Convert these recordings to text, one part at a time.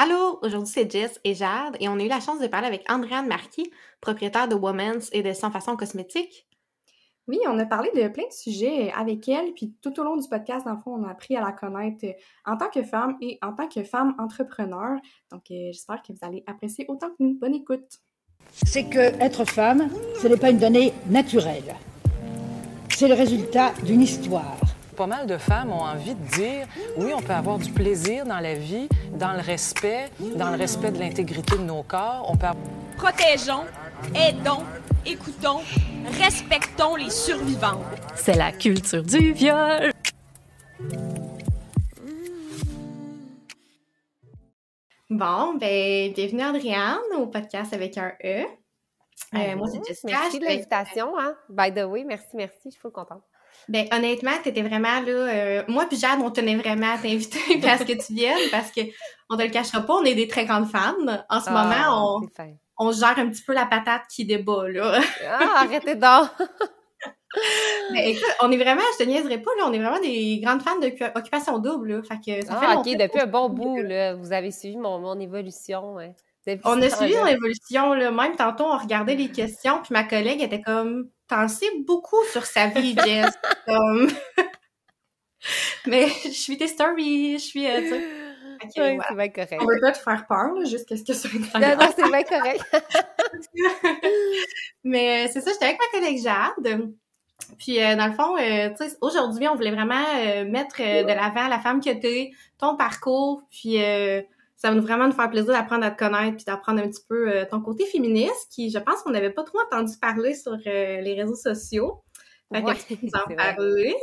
Allô, aujourd'hui c'est Jess et Jade et on a eu la chance de parler avec Andréane Marquis, propriétaire de Women's et de Sans Façon Cosmétique. Oui, on a parlé de plein de sujets avec elle, puis tout au long du podcast, dans le fond, on a appris à la connaître en tant que femme et en tant que femme entrepreneur. Donc, euh, j'espère que vous allez apprécier autant que nous. Bonne écoute! C'est que être femme, ce n'est pas une donnée naturelle. C'est le résultat d'une histoire pas mal de femmes ont envie de dire oui, on peut avoir du plaisir dans la vie, dans le respect, dans le respect de l'intégrité de nos corps. On peut... Protégeons, aidons, écoutons, respectons les survivants. C'est la culture du viol. Bon, ben, bienvenue Adrienne au podcast avec un E. Euh, moi, c'est Jessica. Merci de l'invitation. Hein? By the way, merci, merci. Je suis contente. Ben, honnêtement, t'étais vraiment là. Euh, moi puis Jade, on tenait vraiment à t'inviter parce que tu viennes, parce que on te le cachera pas, on est des très grandes fans. En ce moment, ah, on, on gère un petit peu la patate qui débat, là. ah, arrêtez donc! Mais ben, écoute, on est vraiment, je te niaiserai pas, là, on est vraiment des grandes fans d'occupation double, là. Fait que ça ah, ok, depuis un bon bout, là, vous avez suivi mon, mon évolution, ouais. On a suivi mon évolution, là. Même tantôt, on regardait les questions, puis ma collègue était comme t'en sais beaucoup sur sa vie, Jess. Mais je suis tes stories, je suis, euh, tu sais. c'est bien correct. On veut pas te faire peur, là, juste qu'est-ce que Instagram. Non, non, c'est bien correct. Mais euh, c'est ça, j'étais avec ma collègue Jade. Puis, euh, dans le fond, euh, tu sais, aujourd'hui, on voulait vraiment mettre de l'avant la femme que t'es, ton parcours, puis ça va nous vraiment nous faire plaisir d'apprendre à te connaître puis d'apprendre un petit peu euh, ton côté féministe, qui, je pense qu'on n'avait pas trop entendu parler sur euh, les réseaux sociaux. Fait ouais, que nous en parler.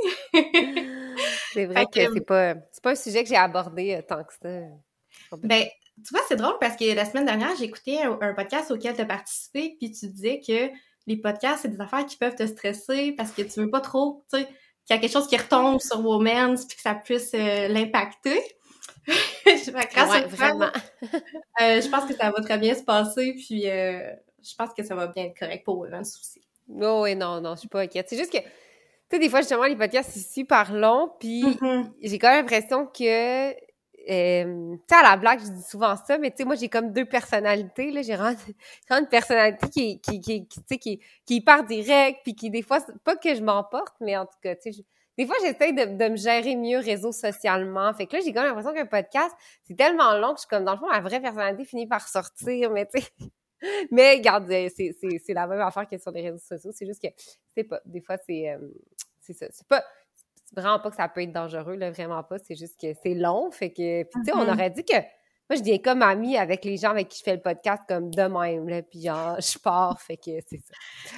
c'est vrai que, c'est pas, pas un sujet que j'ai abordé euh, tant que ça. Ben, tu vois, c'est drôle parce que la semaine dernière, j'ai écouté un, podcast auquel tu as participé, puis tu disais que les podcasts, c'est des affaires qui peuvent te stresser parce que tu veux pas trop, tu sais, qu'il y a quelque chose qui retombe sur Women's puis que ça puisse l'impacter. je vraiment. Euh, je pense que ça va très bien se passer, puis euh, je pense que ça va bien être correct pour Women's aussi. Oh, oui, non, non, je suis pas inquiète. C'est juste que, tu sais, des fois, justement, les podcasts, c'est super long, puis mm-hmm. j'ai quand même l'impression que, euh, tu sais, à la blague, je dis souvent ça, mais tu sais, moi, j'ai comme deux personnalités, là. J'ai vraiment, une personnalité qui, qui, qui, qui, qui, qui, qui est hyper directe, puis qui, des fois, pas que je m'emporte, mais en tout cas, tu sais, des fois, j'essaie de, de, me gérer mieux réseau socialement. Fait que là, j'ai quand même l'impression qu'un podcast, c'est tellement long que je suis comme, dans le fond, ma vraie personnalité finit par sortir, mais tu sais. Mais, regarde, euh, c'est la même affaire que sur les réseaux sociaux. C'est juste que, c'est pas, des fois, c'est, euh, c'est ça. C'est pas, vraiment pas que ça peut être dangereux, là, vraiment pas. C'est juste que c'est long. Fait que, puis tu sais, on mm-hmm. aurait dit que, moi, je viens comme amie avec les gens avec qui je fais le podcast comme de même, là, puis genre, je pars, fait que c'est ça.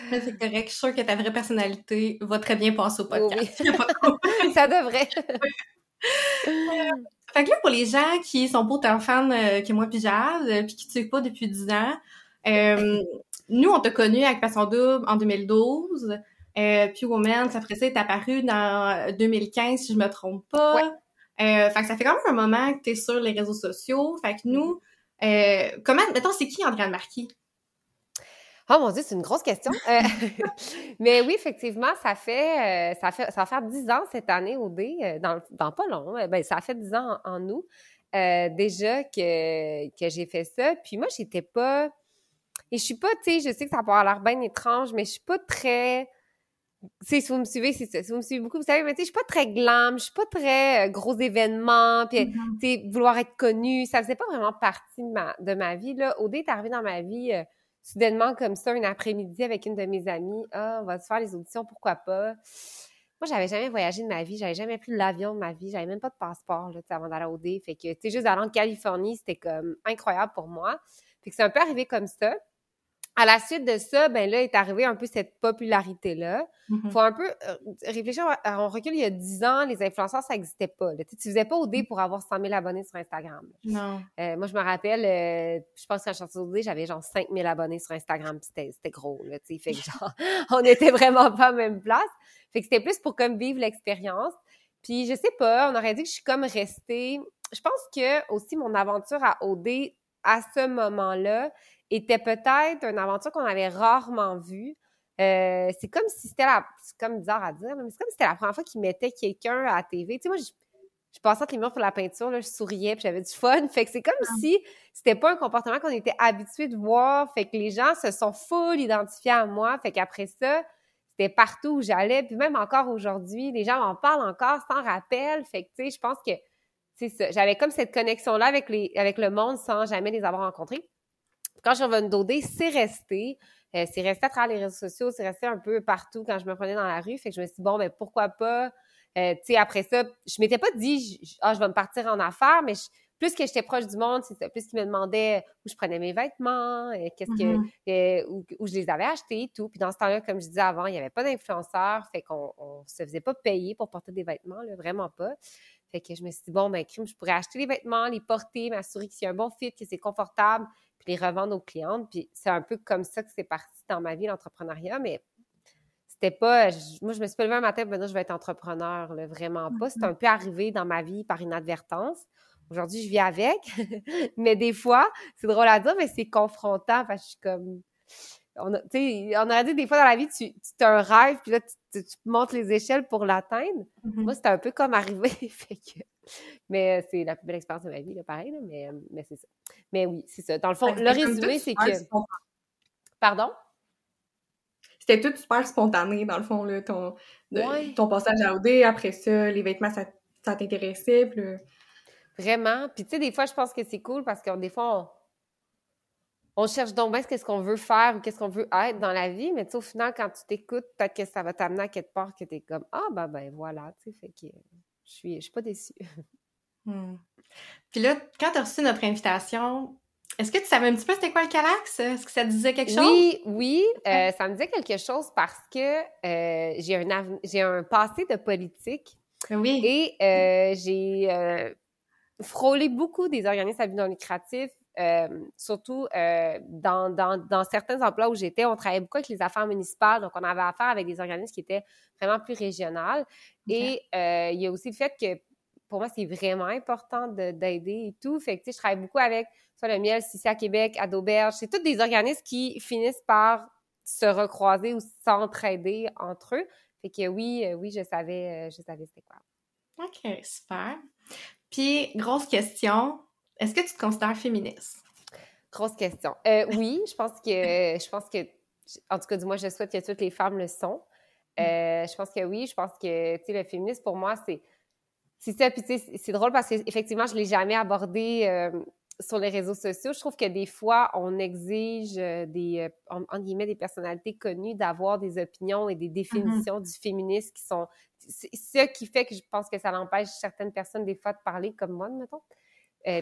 C'est correct, je suis sûre que ta vraie personnalité va très bien passer au podcast. ça devrait. fait que là, pour les gens qui sont pas autant fans euh, que moi puis Jade, euh, puis qui ne suivent pas depuis 10 ans, euh, nous, on t'a connu avec Passion Double en 2012, puis Woman, après ça, est apparu dans 2015, si je me trompe pas. Euh, fait que ça fait quand même un moment que tu es sur les réseaux sociaux. Fait que nous, euh, comment, mettons, c'est qui Andréane Marquis? Oh mon Dieu, c'est une grosse question. Euh, mais oui, effectivement, ça fait, ça fait, ça va faire dix ans cette année au D, dans, dans pas long. Ben, ça fait dix ans en, nous déjà que, que j'ai fait ça. Puis moi, j'étais pas, et je suis pas, tu sais, je sais que ça peut avoir l'air bien étrange, mais je suis pas très si vous me suivez, c'est ça. Si vous me suivez beaucoup, vous savez, mais tu sais, je suis pas très glam, je suis pas très euh, gros événement, puis mm-hmm. tu sais, vouloir être connue, ça faisait pas vraiment partie de ma, de ma vie, là. Odé est arrivé dans ma vie euh, soudainement comme ça, un après-midi avec une de mes amies. Ah, on va se faire les auditions, pourquoi pas? Moi, j'avais jamais voyagé de ma vie, j'avais jamais pris l'avion de ma vie, j'avais même pas de passeport, là, avant d'aller au Fait que, tu sais, juste allant de Californie, c'était comme incroyable pour moi. Fait que c'est un peu arrivé comme ça à la suite de ça, ben là est arrivé un peu cette popularité-là. Il mm-hmm. faut un peu euh, réfléchir. On recule il y a 10 ans, les influenceurs, ça n'existait pas. Tu ne faisais pas au dé mm. pour avoir 100 000 abonnés sur Instagram. Non. Euh, moi, je me rappelle, euh, je pense qu'à Chantier au dé, j'avais genre 5 000 abonnés sur Instagram. C'était gros, là, tu Fait que genre, on n'était vraiment pas à la même place. Fait que c'était plus pour comme vivre l'expérience. Puis je sais pas, on aurait dit que je suis comme restée. Je pense que aussi mon aventure à OD à ce moment-là, était peut-être une aventure qu'on avait rarement vue. Euh, c'est comme si c'était la, c'est comme bizarre à dire, mais c'est comme si c'était la première fois qu'ils mettaient quelqu'un à la TV. Tu sais, moi, je, je passais entre les murs pour la peinture, là, je souriais, puis j'avais du fun. Fait que c'est comme si c'était pas un comportement qu'on était habitué de voir. Fait que les gens se sont full identifiés à moi. Fait qu'après ça, c'était partout où j'allais. Puis même encore aujourd'hui, les gens m'en parlent encore sans rappel. Fait que, tu sais, je pense que c'est ça. J'avais comme cette connexion-là avec, les, avec le monde sans jamais les avoir rencontrés. Quand je suis revenue d'OD, c'est resté. Euh, c'est resté à travers les réseaux sociaux, c'est resté un peu partout quand je me prenais dans la rue. Fait que je me suis dit, bon, mais ben, pourquoi pas? Euh, tu sais, après ça, je m'étais pas dit, je, ah, je vais me partir en affaires, mais plus que j'étais proche du monde, c'est plus qu'ils me demandaient où je prenais mes vêtements, euh, qu'est-ce que, mm-hmm. où, je les avais achetés et tout. Puis dans ce temps-là, comme je disais avant, il n'y avait pas d'influenceurs, fait qu'on on se faisait pas payer pour porter des vêtements, là, vraiment pas. Fait que je me suis dit, bon, ben, crime, je pourrais acheter les vêtements, les porter, m'assurer qu'il y a un bon fit, que c'est confortable, puis les revendre aux clientes. Puis c'est un peu comme ça que c'est parti dans ma vie, l'entrepreneuriat, mais c'était pas. moi, je me suis pas levée un matin pour me dire je vais être entrepreneur, vraiment pas. C'est un peu arrivé dans ma vie par inadvertance. Aujourd'hui, je vis avec. mais des fois, c'est drôle à dire, mais c'est confrontant. parce que je suis comme. On, a, on aurait dit des fois dans la vie, tu, tu as un rêve, puis là, tu, montes les échelles pour l'atteindre. Mm-hmm. Moi, c'était un peu comme arrivé. mais c'est la plus belle expérience de ma vie, là, pareil, mais, mais c'est ça. Mais oui, c'est ça. Dans le fond, le résumé, c'est que. Pardon? c'était tout super spontané, dans le fond, là, ton, ton passage à OD, après ça, les vêtements, ça, ça t'intéressait, Vraiment. Puis, tu sais, des fois, je pense que c'est cool parce que des fois, on, cherche donc bien ce qu'on veut faire ou qu'est-ce qu'on veut être dans la vie, mais tu sais, au final, quand tu t'écoutes, peut-être que ça va t'amener à quelque part que tu es comme « Ah, ben, ben, voilà », tu sais, fait que je suis, je suis pas déçue. Hmm. Puis là, quand tu as reçu notre invitation, est-ce que tu savais un petit peu c'était quoi le Calax? Est-ce que ça te disait quelque chose? Oui, oui, euh, ça me disait quelque chose parce que euh, j'ai un, j'ai un passé de politique. Oui. Et euh, j'ai frôlé beaucoup des organismes à but non lucratif, surtout dans, dans, dans, certains emplois où j'étais, on travaillait beaucoup avec les affaires municipales, donc on avait affaire avec des organismes qui étaient vraiment plus régionales. Et il y a aussi le fait que pour moi, c'est vraiment important d'aider et tout. Fait que, tu sais, je travaille beaucoup avec soit le miel, ici à Québec, à d'Auberge. C'est tous des organismes qui finissent par se recroiser ou s'entraider entre eux. Fait que oui, euh, oui, je savais, euh, je savais c'était quoi. OK, super. Puis, grosse question, est-ce que tu te considères féministe? Grosse question. Euh, oui, je pense que, je pense que, en tout cas, du moins, je souhaite que toutes les femmes le sont. Mm. je pense que oui, je pense que, tu sais, le féminisme, pour moi, c'est c'est ça, puis c'est drôle parce qu'effectivement, je ne l'ai jamais abordé euh, sur les réseaux sociaux. Je trouve que des fois, on exige euh, des, euh, en, guillemets, des personnalités connues d'avoir des opinions et des définitions du féminisme qui sont... C'est ce qui fait que je pense que ça l'empêche certaines personnes des fois de parler comme moi, mettons.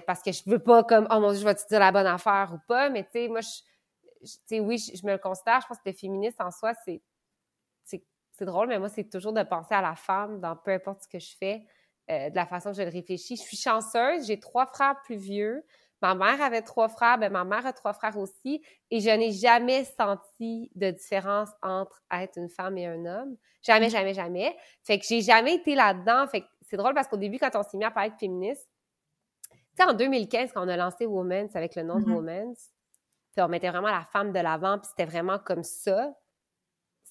Parce que je veux pas comme, oh mon Dieu, je vais te dire la bonne affaire ou pas, mais tu sais, moi, je, sais, oui, je, me le considère. Je pense que le féministe en soi, c'est c'est drôle, mais moi, c'est toujours de penser à la femme dans peu importe ce que je fais. Euh, de la façon que je le réfléchis. Je suis chanceuse, j'ai trois frères plus vieux. Ma mère avait trois frères, ben ma mère a trois frères aussi, et je n'ai jamais senti de différence entre être une femme et un homme. Jamais, jamais, jamais. Fait que j'ai jamais été là-dedans. Fait que c'est drôle parce qu'au début, quand on s'est mis à parler de féministe, sais, en 2015, quand on a lancé Women's avec le nom de mm-hmm. Women's, on mettait vraiment la femme de l'avant, puis c'était vraiment comme ça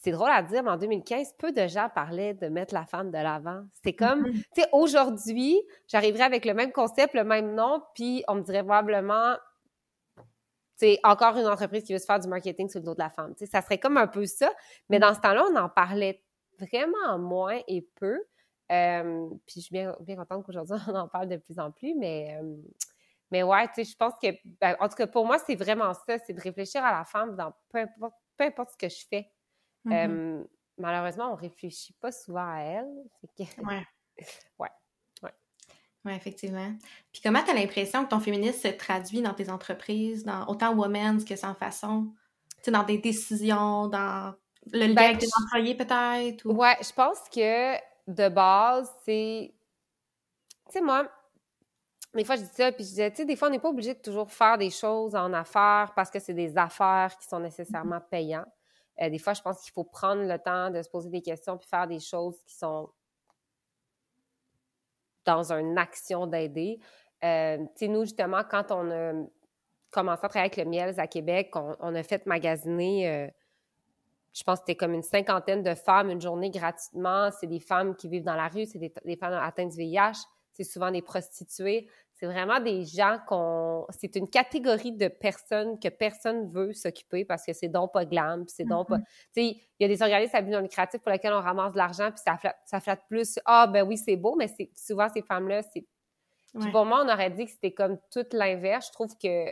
c'est drôle à dire, mais en 2015, peu de gens parlaient de mettre la femme de l'avant. C'est comme, mm-hmm. tu sais, aujourd'hui, j'arriverais avec le même concept, le même nom, puis on me dirait probablement, c'est encore une entreprise qui veut se faire du marketing sur le dos de la femme. Tu sais, ça serait comme un peu ça, mais dans ce temps-là, on en parlait vraiment moins et peu. Euh, puis je suis bien, bien contente qu'aujourd'hui, on en parle de plus en plus, mais, euh, mais ouais, tu sais, je pense que, ben, en tout cas, pour moi, c'est vraiment ça, c'est de réfléchir à la femme dans peu importe, peu importe ce que je fais. Mmh malheureusement, on réfléchit pas souvent à elle. Ouais. ouais. Ouais. Ouais, effectivement. Puis comment tu as l'impression que ton féminisme se traduit dans tes entreprises, dans autant women's que sans façon? Tu sais, dans des décisions, dans le lien ben, avec tes employés peut-être? Ou... Ouais, je pense que de base, c'est. Tu sais, moi, des fois, je dis ça, puis je disais, tu sais, des fois, on n'est pas obligé de toujours faire des choses en affaires parce que c'est des affaires qui sont nécessairement payantes. Euh, des fois, je pense qu'il faut prendre le temps de se poser des questions puis faire des choses qui sont dans une action d'aider. Euh, tu sais, nous, justement, quand on a commencé à travailler avec le Miels à Québec, on, a fait magasiner, euh, je pense que c'était comme une cinquantaine de femmes une journée gratuitement. C'est des femmes qui vivent dans la rue, c'est des, femmes atteintes du VIH. c'est souvent des prostituées. C'est vraiment des gens qu'on. C'est une catégorie de personnes que personne veut s'occuper parce que c'est donc pas glam, puis c'est donc pas. Mhm. Tu sais, il y a des organismes à but non lucratif pour lesquels on ramasse de l'argent, puis ça flatte, ça flatte plus. Ah, ben oui, c'est beau, mais c'est souvent ces femmes-là, c'est. Puis pour moi, on aurait dit que c'était comme tout l'inverse. Je trouve que,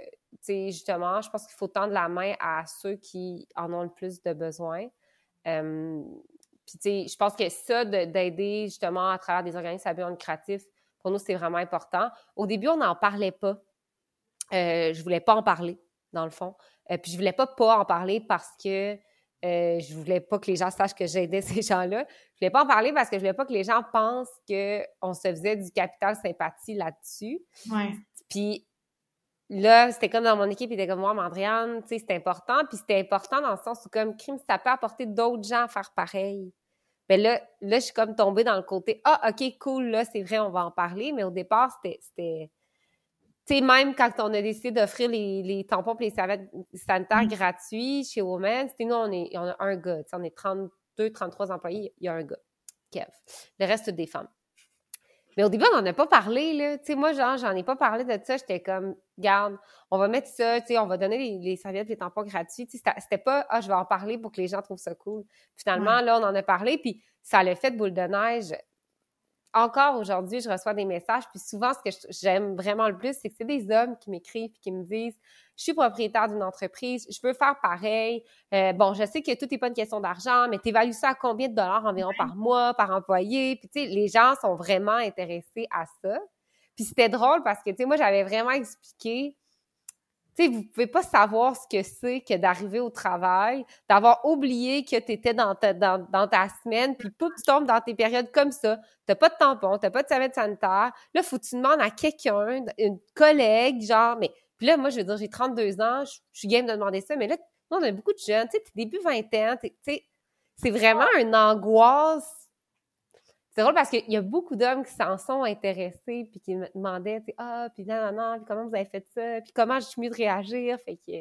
justement, je pense qu'il faut tendre la main à ceux qui en ont le plus de besoin. Euh, puis, tu sais, je pense que ça, de- d'aider justement à travers des organismes à but lucratif, pour nous, c'est vraiment important. Au début, on n'en parlait pas. Euh, je voulais pas en parler, dans le fond. Euh, puis je voulais pas pas en parler parce que euh, je voulais pas que les gens sachent que j'aidais ces gens-là. Je voulais pas en parler parce que je voulais pas que les gens pensent qu'on se faisait du capital sympathie là-dessus. Ouais. Puis là, c'était comme dans mon équipe, il était comme moi, mais Andréane, tu sais, c'est important. Puis c'était important dans le sens où, comme crime, ça peut apporter d'autres gens à faire pareil. Mais là, là, je suis comme tombée dans le côté Ah, OK, cool, là, c'est vrai, on va en parler. Mais au départ, c'était. c'était- Tu sais, même quand on a décidé d'offrir les, les tampons et les serviettes sanitaires gratuits chez Women, c'était nous, on, est, on a un gars. Tu sais, on est 32, 33 employés, il y a un gars, Kev. Le reste, des femmes. Mais au début, on n'en a pas parlé, là. Tu sais, moi, genre, j'en ai pas parlé de ça. J'étais comme, garde, on va mettre ça, tu sais, on va donner les, les serviettes, les tampons gratuits. C'était- pas, ah, je vais en parler pour que les gens trouvent ça cool. Finalement, là, on en a parlé, puis ça l'a fait boule de neige. Encore aujourd'hui, je reçois des messages, puis souvent, ce que j'aime vraiment le plus, c'est que c'est des hommes qui m'écrivent qui me disent Je suis propriétaire d'une entreprise, je veux faire pareil. Euh, bon, je sais que tout n'est pas une question d'argent, mais tu évalues ça à combien de dollars environ par mois, par employé? Puis, tu sais, les gens sont vraiment intéressés à ça. Puis, c'était drôle parce que, tu sais, moi, j'avais vraiment expliqué tu sais, vous pouvez pas savoir ce que c'est que d'arriver au travail, d'avoir oublié que tu étais dans ta, dans, dans ta semaine, puis pouf, tu tombes dans tes périodes comme ça. T'as pas de tampon, t'as pas de serviette sanitaire. Là, faut que tu demandes à quelqu'un, une collègue, genre, mais... Puis là, moi, je veux dire, j'ai 32 ans, je, je suis game de demander ça, mais là, on a beaucoup de jeunes, tu sais, t'es début vingtaine, tu sais, c'est vraiment une angoisse c'est drôle parce qu'il y a beaucoup d'hommes qui s'en sont intéressés puis qui me demandaient, ah, puis non, non, non, puis comment vous avez fait ça, puis comment je suis mieux de réagir. Fait que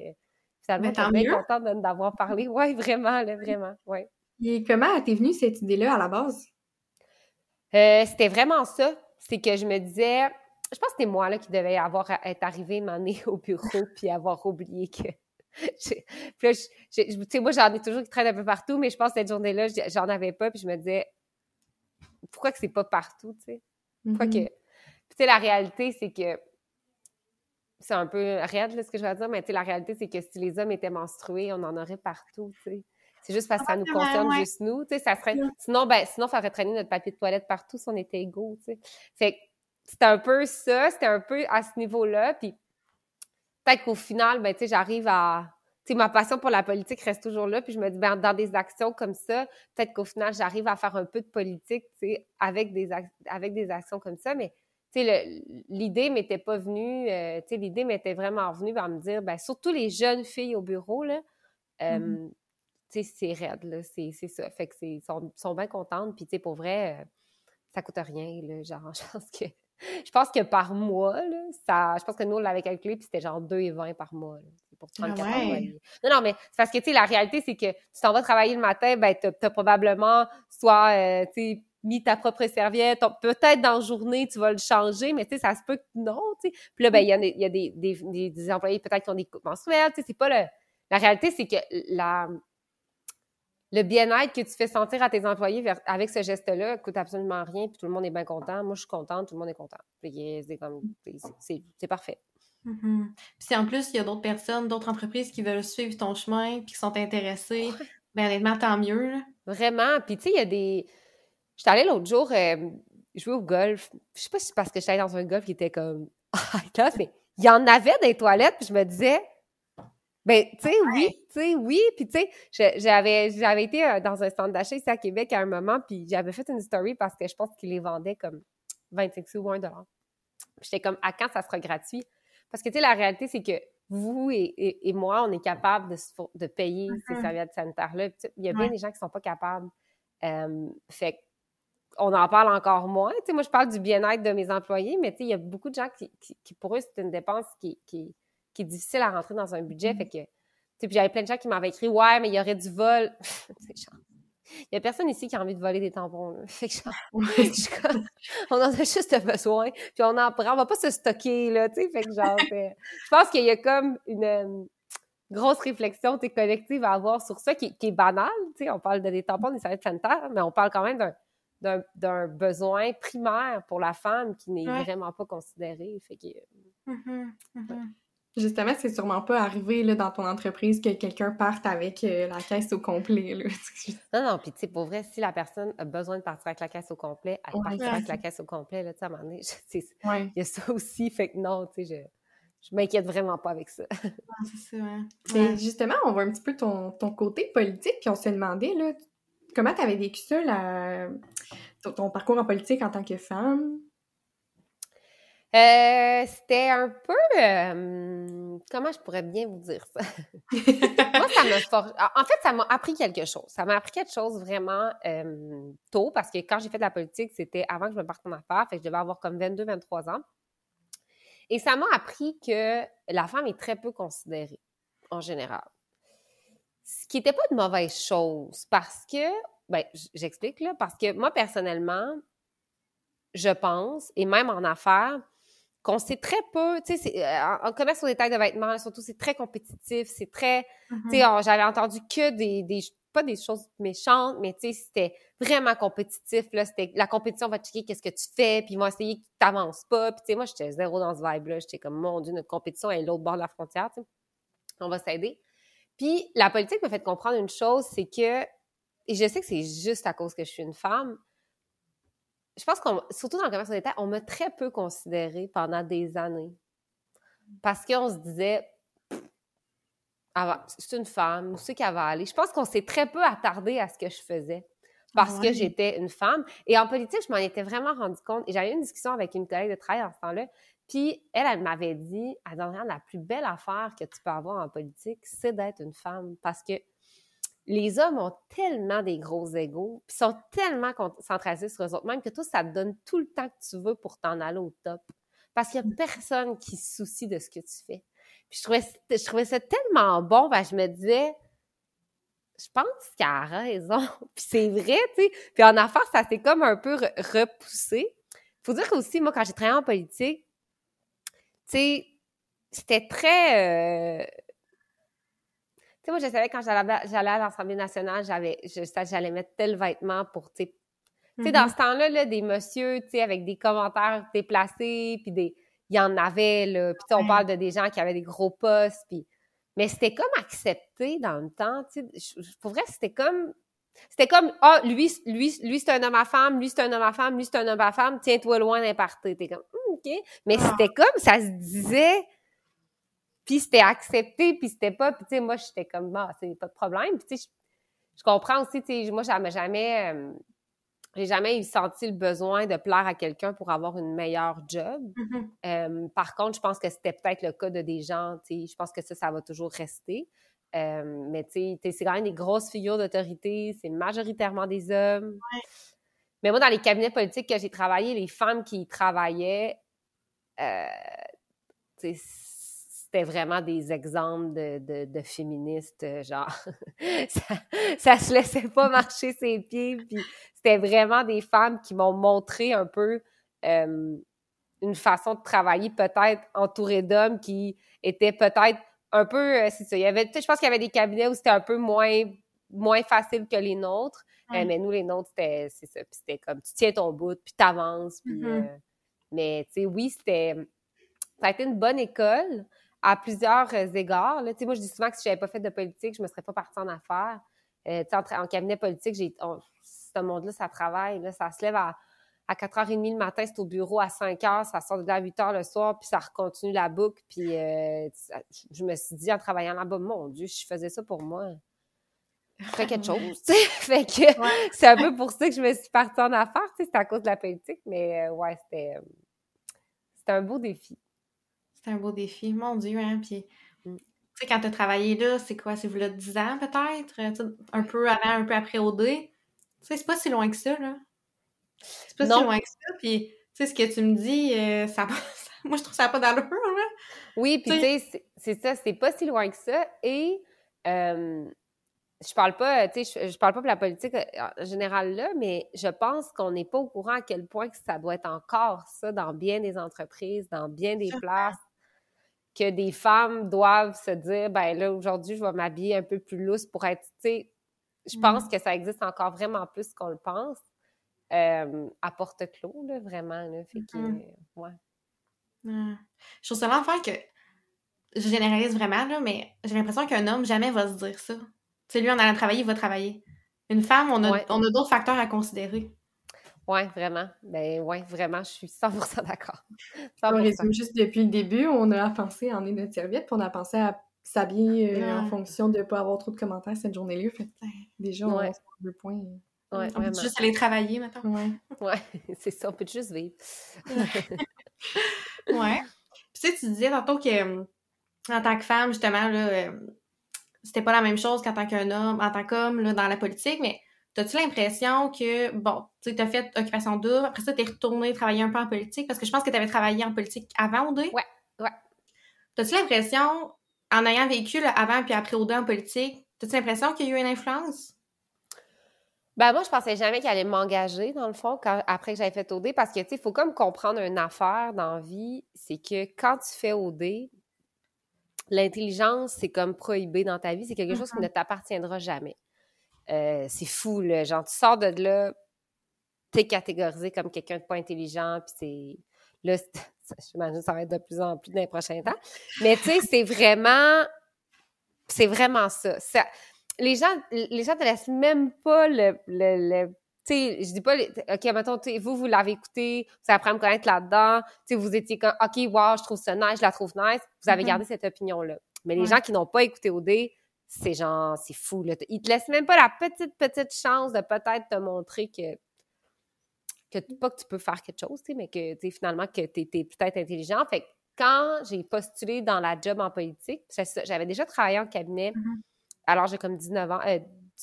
finalement, je suis bien contente d'avoir parlé. Oui, vraiment, là, vraiment, ouais. Et comment t'es venue cette idée-là à la base? Euh, c'était vraiment ça. C'est que je me disais, je pense que c'était moi là, qui devais avoir être arrivée m'amener au bureau puis avoir oublié que. puis là, je- tu sais, moi, j'en ai toujours qui traînent un peu partout, mais je pense que cette journée-là, j'en avais pas, puis je me disais, pourquoi que c'est pas partout, tu sais? Pourquoi Mhm. que. Tu sais, la réalité, c'est que. C'est un peu raide, là, ce que je vais dire, mais tu sais, la réalité, c'est que si les hommes étaient menstrués, on en aurait partout, tu sais. C'est juste parce que ça nous concerne ouais. juste nous, tu sais, ça serait... Sinon, ben, sinon, il faudrait traîner notre papier de toilette partout si on était égaux, tu sais. Fait c'était un peu ça, c'était un peu à ce niveau-là, puis peut-être qu'au final, ben, tu sais, j'arrive à... Sais, ma passion pour la politique reste toujours là, puis je me dis, ben, dans des actions comme ça, peut-être qu'au final, j'arrive à faire un peu de politique, tu sais, avec des, avec des actions comme ça, mais tu sais, l'idée m'était pas venue, euh, tu sais, l'idée m'était vraiment venue à me dire, ben, surtout les jeunes filles au bureau, là, euh, Mhm. tu sais, c'est raide, là, c'est ça. Fait que c'est, sont, sont bien contentes, puis tu sais, pour vrai, euh, ça coûte rien, là, genre, je pense que, je pense que par mois, là, ça, je pense que nous, on l'avait calculé, puis c'était genre 2,20 par mois, là, pour 34 Ah ouais. Non, non, mais c'est parce que, tu sais, la réalité, c'est que tu t'en vas travailler le matin, ben, t'as, t'as probablement soit, euh, tu sais, mis ta propre serviette, peut-être dans la journée, tu vas le changer, mais tu sais, ça se peut que non, tu sais. Puis là, ben, il y, a- y a des, des, des, des employés peut-être qui ont des coupes mensuelles, tu sais, c'est pas le... La réalité, c'est que la, le bien-être que tu fais sentir à tes employés vers- avec ce geste-là coûte absolument rien, puis tout le monde est bien content. Moi, je suis contente, tout le monde est content. C'est comme, Puis si en plus, il y a d'autres personnes, d'autres entreprises qui veulent suivre ton chemin puis qui sont intéressées, ben honnêtement, tant mieux. là. Vraiment. Puis, tu sais, il y a des. J'étais allée l'autre jour euh, jouer au golf. Je sais pas si c'est parce que j'étais allée dans un golf qui était comme. Ah, mais il y en avait les toilettes, puis je me disais. Ben, tu sais, oui, tu sais, oui. Puis, tu sais, j'avais, j'avais été euh, dans un stand d'achat ici à Québec à un moment, puis j'avais fait une story parce que je pense qu'ils les vendaient comme 25 sous ou 1 dollar. Puis J'étais comme, à quand ça sera gratuit? Parce que, tu sais, la réalité, c'est que vous et, et- et moi, on est capable de, payer ces Mhm. serviettes sanitaires-là. Il y a bien Ouais. des gens qui sont pas capables. Euh, fait que on en parle encore moins. Moi, je parle du bien-être de mes employés, mais tu sais, il y a beaucoup de gens qui, qui- qui, pour eux, c'est une dépense qui, est difficile à rentrer dans un budget. Fait que, tu sais, puis j'avais plein de gens qui m'avaient écrit « Ouais, mais il y aurait du vol. » genre, il y a personne ici qui a envie de voler des tampons. Là. Fait que genre, je suis comme, on en a juste besoin, puis on en prend, on va pas se stocker, là, tu sais. Fait que genre, je pense qu'il y a comme une euh, grosse réflexion collective à avoir sur ça, qui, qui est banale, tu sais. On parle de des tampons, des serviettes sanitaires, mais on parle quand même d'un, d'un, d'un besoin primaire pour la femme qui n'est Ouais. vraiment pas considéré. Fait que, Mhm, mhm. Justement, c'est sûrement pas arrivé là, dans ton entreprise que quelqu'un parte avec euh, la caisse au complet. Là. Non, non, puis tu sais, pour vrai, si la personne a besoin de partir avec la caisse au complet, elle Ouais, partira avec la caisse au complet, là, tu sais, à un moment donné, ouais. il y a ça aussi, fait que non, tu sais, je, je m'inquiète vraiment pas avec ça. Ouais, c'est ça, ouais. Mais Ouais. justement, on voit un petit peu ton, ton côté politique, puis on se demandait là, comment tu avais vécu ça, la- ton, ton parcours en politique en tant que femme? Euh, c'était un peu, euh, comment je pourrais bien vous dire ça? Moi, ça m'a for- En fait, ça m'a appris quelque chose. Ça m'a appris quelque chose vraiment euh, tôt parce que quand j'ai fait de la politique, c'était avant que je me parte en affaires, fait que je devais avoir comme 22, 23 ans. Et ça m'a appris que la femme est très peu considérée en général. Ce qui n'était pas une mauvaise chose parce que, ben, j'explique là, parce que moi, personnellement, je pense, et même en affaires, qu'on sait très peu, tu sais, euh, en, en commerce au détail de vêtements, surtout, c'est très compétitif, c'est très, Mhm. tu sais, j'avais entendu que des, des, pas des choses méchantes, mais tu sais, c'était vraiment compétitif, là, c'était, la compétition va checker qu'est-ce que tu fais, puis ils vont essayer que tu t'avances pas, puis tu sais, moi, j'étais zéro dans ce vibe-là, j'étais comme, mon Dieu, notre compétition est l'autre bord de la frontière, tu sais, on va s'aider. Puis la politique m'a fait comprendre une chose, c'est que, et je sais que c'est juste à cause que je suis une femme, je pense qu'on, surtout dans le commerce au détail, on m'a très peu considérée pendant des années. Parce qu'on se disait, c'est une femme, où c'est qu'elle va aller? Je pense qu'on s'est très peu attardé à ce que je faisais parce Ouais. que j'étais une femme. Et en politique, je m'en étais vraiment rendu compte. Et j'avais eu une discussion avec une collègue de travail en ce temps-là. Puis elle, elle m'avait dit, Andréane, la plus belle affaire que tu peux avoir en politique, c'est d'être une femme. Parce que les hommes ont tellement des gros égaux, puis sont tellement centralisés sur eux autres même que toi, ça te donne tout le temps que tu veux pour t'en aller au top. Parce qu'il n'y a personne qui se soucie de ce que tu fais. Puis je trouvais, je trouvais ça tellement bon, ben je me disais, je pense qu'elle a raison. Puis c'est vrai, tu sais. Puis en affaires, ça s'est comme un peu re- repoussé. Faut dire qu'aussi, moi, quand j'ai travaillé en politique, tu sais, c'était très... euh, sais, moi, je savais quand j'allais à l'Assemblée nationale, j'avais, je savais j'allais mettre tel vêtement pour, tu sais, dans ce temps-là, là, des messieurs, tu sais, avec des commentaires déplacés, puis des... Il y en avait, là. Puis on parle de des gens qui avaient des gros postes, puis... Mais c'était comme accepté dans le temps, tu sais. Je- Pour vrai, c'était comme... C'était comme, ah, lui, lui, lui c'est un homme à femme, lui, c'est un homme à femme, lui, c'est un homme à femme, tiens-toi loin d'un. T'es comme, Hum, OK. Mais Ah. c'était comme, ça se disait, puis c'était accepté, puis c'était pas... Puis tu sais, moi, j'étais comme, bah, c'est pas de problème. Puis tu sais, je, je comprends aussi, tu sais, moi, jamais, jamais... euh, j'ai jamais eu senti le besoin de plaire à quelqu'un pour avoir une meilleure job. Mhm. Euh, par contre, je pense que c'était peut-être le cas de des gens, tu sais, je pense que ça, ça va toujours rester. Euh, mais tu sais, c'est quand même des grosses figures d'autorité, c'est majoritairement des hommes. Mais moi, dans les cabinets politiques que j'ai travaillé, les femmes qui y travaillaient, euh, tu sais, c'était vraiment des exemples de, de, de féministes, euh, genre, ça, ça se laissait pas marcher ses pieds, puis c'était vraiment des femmes qui m'ont montré un peu euh, une façon de travailler peut-être entourée d'hommes qui étaient peut-être un peu, euh, c'est ça, il y avait, je pense qu'il y avait des cabinets où c'était un peu moins, moins facile que les nôtres, euh, mais nous, les nôtres, c'était, c'est ça, puis c'était comme, tu tiens ton bout, puis t'avances, puis, Mhm. euh, mais, tu sais, oui, c'était, ça a été une bonne école à plusieurs euh, égards, là, moi, je dis souvent que si j'avais pas fait de politique, je me serais pas partie en affaires, euh, en, en cabinet politique, j'ai, on- ce monde-là, ça travaille, là, ça se lève à, à 4h30 le matin, c'est au bureau à 5h, ça sort de là à 8h le soir, puis ça continue la boucle. Puis euh, je me suis dit en travaillant là-bas, mon Dieu, je faisais ça pour moi. Je ferais quelque chose, tu sais. Fait que Ouais. c'est un peu pour ça que je me suis partie en affaires, tu sais, c'est à cause de la politique, mais euh, ouais, c'était, euh, c'était un beau défi. C'est un beau défi, mon Dieu, hein, puis... Mm. Tu sais, quand t'as travaillé là, c'est quoi? C'est là 10 ans, peut-être? Tu sais, Un peu avant, un peu après OD? Tu sais, c'est pas si loin que ça, là. C'est pas Non. si loin que ça, puis... Tu sais, ce que tu me dis, euh, ça, moi, je trouve ça pas d'allure, là. Oui, puis Tu tu sais, c'est- ça, c'est pas si loin que ça. Et euh, je parle pas, tu sais, je, je parle pas pour la politique euh, en général là, mais je pense qu'on n'est pas au courant à quel point que ça doit être encore ça dans bien des entreprises, dans bien des places, que des femmes doivent se dire, ben là, aujourd'hui, je vais m'habiller un peu plus lousse pour être, tu sais, je pense que ça existe encore vraiment plus qu'on le pense, euh, à porte-clos, là, vraiment, là, fait que, Mhm. euh, ouais. Je trouve ça l'enfer que je généralise vraiment, là, mais j'ai l'impression qu'un homme jamais va se dire ça. Tu sais, lui, en allant travailler, il va travailler. Une femme, on a, Ouais. on a d'autres facteurs à considérer. Ouais, vraiment. Ben ouais, vraiment, je suis 100% d'accord. On 100%. résume juste depuis le début, on a pensé à emmener notre serviette, puis on a pensé à s'habiller euh, en fonction de ne pas avoir trop de commentaires cette journée-là. Fait déjà, on Ouais. a deux points. Ouais, On peut juste aller travailler, maintenant. Ouais. Ouais, c'est ça, on peut juste vivre. Ouais. Puis tu sais, tu disais tantôt que euh, en tant que femme, justement, là, euh, c'était pas la même chose qu'en tant qu'un homme, en tant qu'homme, là, dans la politique, mais t'as-tu l'impression que, bon, tu sais, t'as fait occupation double, après ça, t'es retourné travailler un peu en politique, parce que je pense que t'avais travaillé en politique avant OD? Ouais, ouais. T'as-tu l'impression, en ayant vécu le avant puis après OD en politique, t'as-tu l'impression qu'il y a eu une influence? Ben moi, je pensais jamais qu'elle allait m'engager, dans le fond, quand, après que j'avais fait OD, parce que, tu sais, il faut comme comprendre une affaire dans la vie, c'est que quand tu fais OD, l'intelligence, c'est comme prohibé dans ta vie, c'est quelque chose qui ne t'appartiendra jamais. Euh, c'est fou, là. Genre, tu sors de là, t'es catégorisé comme quelqu'un de pas intelligent, puis c'est... Là, j'imagine que ça va être de plus en plus dans les prochains temps. Mais, tu sais, c'est vraiment... C'est vraiment ça. ça les gens, les gens te laissent même pas le, le, le tu sais, je dis pas, OK, mettons, vous, vous l'avez écouté, vous apprenez à me connaître là-dedans, tu sais, vous étiez comme, OK, wow, je trouve ça nice, je la trouve nice, vous avez Mhm. gardé cette opinion-là. Mais les Ouais. gens qui n'ont pas écouté OD, c'est genre, c'est fou, là. Ils te laissent même pas la petite, petite chance de peut-être te montrer que, que pas que tu peux faire quelque chose, mais que, finalement, que tu es, peut-être intelligent. Fait que quand j'ai postulé dans la job en politique, j'avais déjà travaillé en cabinet alors j'ai comme 19 ans, euh,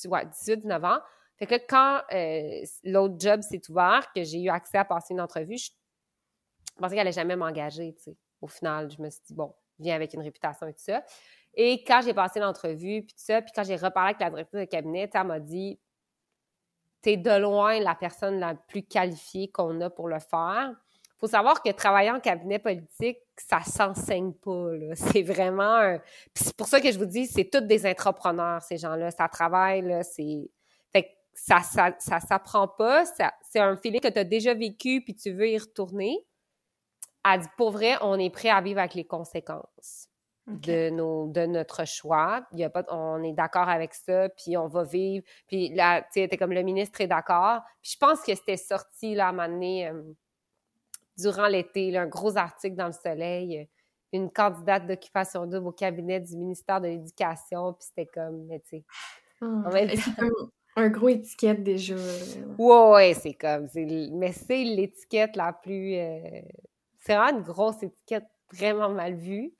ouais, 18, 19 ans. Fait que quand euh, l'autre job s'est ouvert, que j'ai eu accès à passer une entrevue, je, je pensais qu'elle allait jamais m'engager, tu sais. Au final, je me suis dit, bon, viens avec une réputation et tout ça. Et quand j'ai passé l'entrevue, puis tout ça, puis quand j'ai reparlé avec la directrice de cabinet, elle m'a dit, t'es de loin la personne la plus qualifiée qu'on a pour le faire. faut savoir que travailler en cabinet politique, ça s'enseigne pas. C'est vraiment un... C'est pour ça que je vous dis, c'est tous des entrepreneurs, ces gens-là. Ça travaille, c'est... Fait ça, ça, ça s'apprend pas. C'est un feeling que tu as déjà vécu puis tu veux y retourner. Elle dit, pour vrai, on est prêt à vivre avec les conséquences de, nos, de notre choix. Il y a pas, on est d'accord avec ça, puis on va vivre. Puis là, tu sais, comme le ministre est d'accord. Puis je pense que c'était sorti, là, à un moment donné, euh, durant l'été, un gros article dans le Soleil, euh, une candidate d'occupation double au cabinet du ministère de l'Éducation, puis c'était comme, mais tu sais, en même C'est comme un gros étiquette déjà. là. Ouais, ouais, c'est comme. Mais c'est l'étiquette la plus. euh, C'est vraiment une grosse étiquette vraiment mal vue.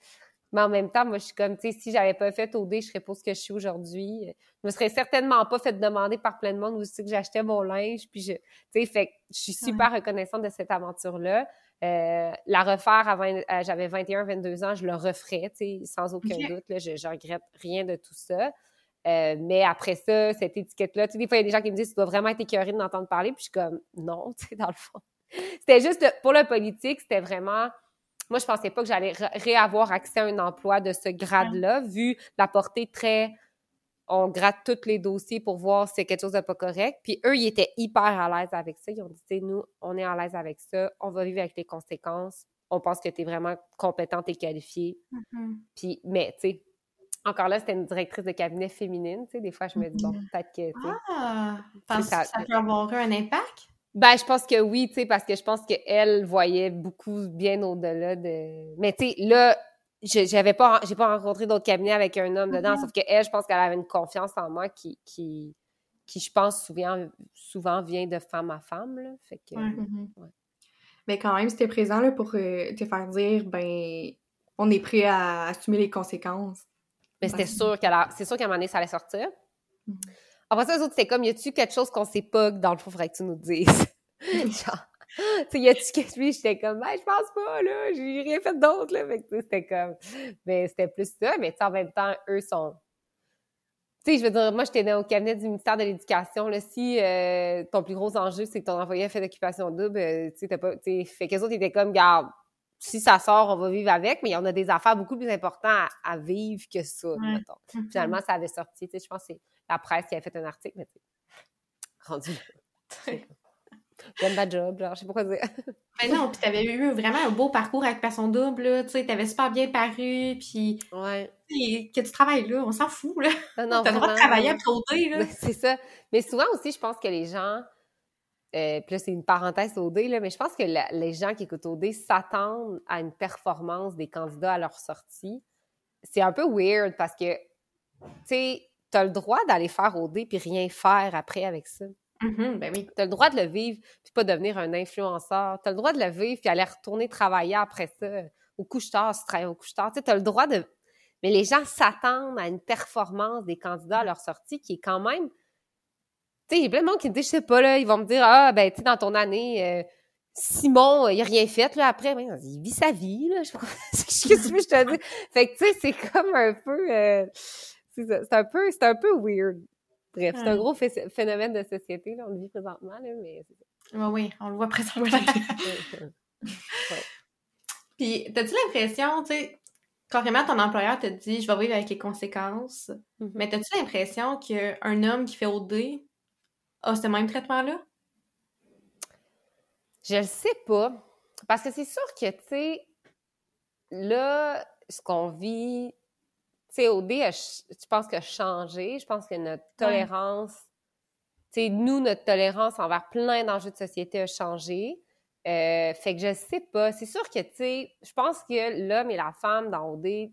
Mais en même temps, moi, je suis comme, tu sais, si j'avais pas fait OD, je serais pas ce que je suis aujourd'hui. Je me serais certainement pas fait demander par plein de monde aussi que j'achetais mon linge. Puis je. Tu sais, fait que je suis super reconnaissante de cette aventure-là. Euh, la refaire à 20 euh, j'avais 21, 22 ans, je le referais, tu sais, sans aucun doute. Là, je, je regrette rien de tout ça. Euh, mais après ça, cette étiquette-là, tu sais, des fois, il y a des gens qui me disent, tu dois vraiment être écœuré de m'entendre parler. Puis je suis comme, non, tu sais, dans le fond. C'était juste, pour le politique, c'était vraiment, moi, je pensais pas que j'allais ré- réavoir accès à un emploi de ce grade-là, vu la portée très, on gratte tous les dossiers pour voir si c'est quelque chose de pas correct. Puis eux, ils étaient hyper à l'aise avec ça. Ils ont dit, nous, on est à l'aise avec ça, on va vivre avec les conséquences. On pense que tu es vraiment compétente et qualifiée. Mhm. Puis, mais, tu sais, encore là, c'était une directrice de cabinet féminine, tu sais, des fois, je me dis, bon, peut-être que, Ah! Penses-tu ça. que ça peut avoir eu un impact? Ben, je pense que oui, tu sais, parce que je pense qu'elle voyait beaucoup bien au-delà de. Mais tu sais, là, je- j'avais pas, j'ai pas rencontré d'autres cabinets avec un homme dedans, Mhm. sauf que elle, je pense qu'elle avait une confiance en moi qui, qui, qui je pense, souvent, souvent vient de femme à femme, là. Fait que. Mhm. Ouais. Mais quand même, c'était présent là, pour euh, te faire dire, ben, on est prêt à assumer les conséquences. Mais c'était sûr qu'elle a- c'est sûr qu'à un moment donné, ça allait sortir. Mhm. Après ça, les autres, c'était comme, y a-tu quelque chose qu'on sait pas que dans le fond, faudrait que tu nous dises? Genre, tu sais, y a-tu quelque chose? J'étais comme, ben, je pense pas, là, j'ai rien fait d'autre, là. Fait que, c'était comme, mais c'était plus ça, mais en même temps, eux sont, tu sais, je veux dire, moi, j'étais au cabinet du ministère de l'Éducation. Là, si euh, ton plus gros enjeu, c'est que ton employé a fait d'occupation double, euh, tu sais, t'as pas, tu sais, fait qu'eux autres étaient comme, garde, si ça sort, on va vivre avec, mais on a des affaires beaucoup plus importantes à, vivre que ça, mettons. Finalement, ça avait sorti, tu sais, je pense que la presse qui avait fait un article, mais tu sais, rendu. J'aime ma job, genre, je sais pas quoi dire. Mais non, puis t'avais eu vraiment un beau parcours avec Passion Double, là, tu sais, t'avais super bien paru, puis Ouais. et que tu travailles là, on s'en fout, là. Non, non, T'as le droit de travailler après OD, là. C'est ça. Mais souvent aussi, je pense que les gens, euh, puis là, c'est une parenthèse OD, là, mais je pense que la- les gens qui écoutent OD s'attendent à une performance des candidats à leur sortie. C'est un peu weird parce que, tu sais, t'as le droit d'aller faire OD puis rien faire après avec ça. Mhm, ben oui. T'as le droit de le vivre puis pas devenir un influenceur. T'as le droit de le vivre puis aller retourner travailler après ça au couche-tard si tu travailles au couche-tard. Tu t'as le droit de... Mais les gens s'attendent à une performance des candidats à leur sortie qui est quand même... Tu sais, il y a plein de monde qui me dit, je sais pas, là, ils vont me dire, ah, ben, tu sais, dans ton année, euh, Simon, euh, il a rien fait, là, après. Ben, il vit sa vie, là. Je sais pas tu je te dis? Fait que, tu sais, c'est comme un peu... euh, c'est un peu... C'est un peu weird. Bref, c'est un Ouais. gros phé- phénomène de société, là, on le vit présentement, là, mais. Oui, oui, on le voit présentement. Puis, t'as-tu l'impression, tu sais, carrément, ton employeur te dit, je vais vivre avec les conséquences, Mhm. mais t'as-tu l'impression qu'un homme qui fait OD a ce même traitement-là? Je le sais pas. Parce que c'est sûr que, tu sais, là, ce qu'on vit, tu sais, OD, a je pense que a changé? Je pense que notre tolérance, tu sais, nous, notre tolérance envers plein d'enjeux de société a changé. Euh, fait que je sais pas. C'est sûr que, tu sais, je pense que l'homme et la femme dans OD, tu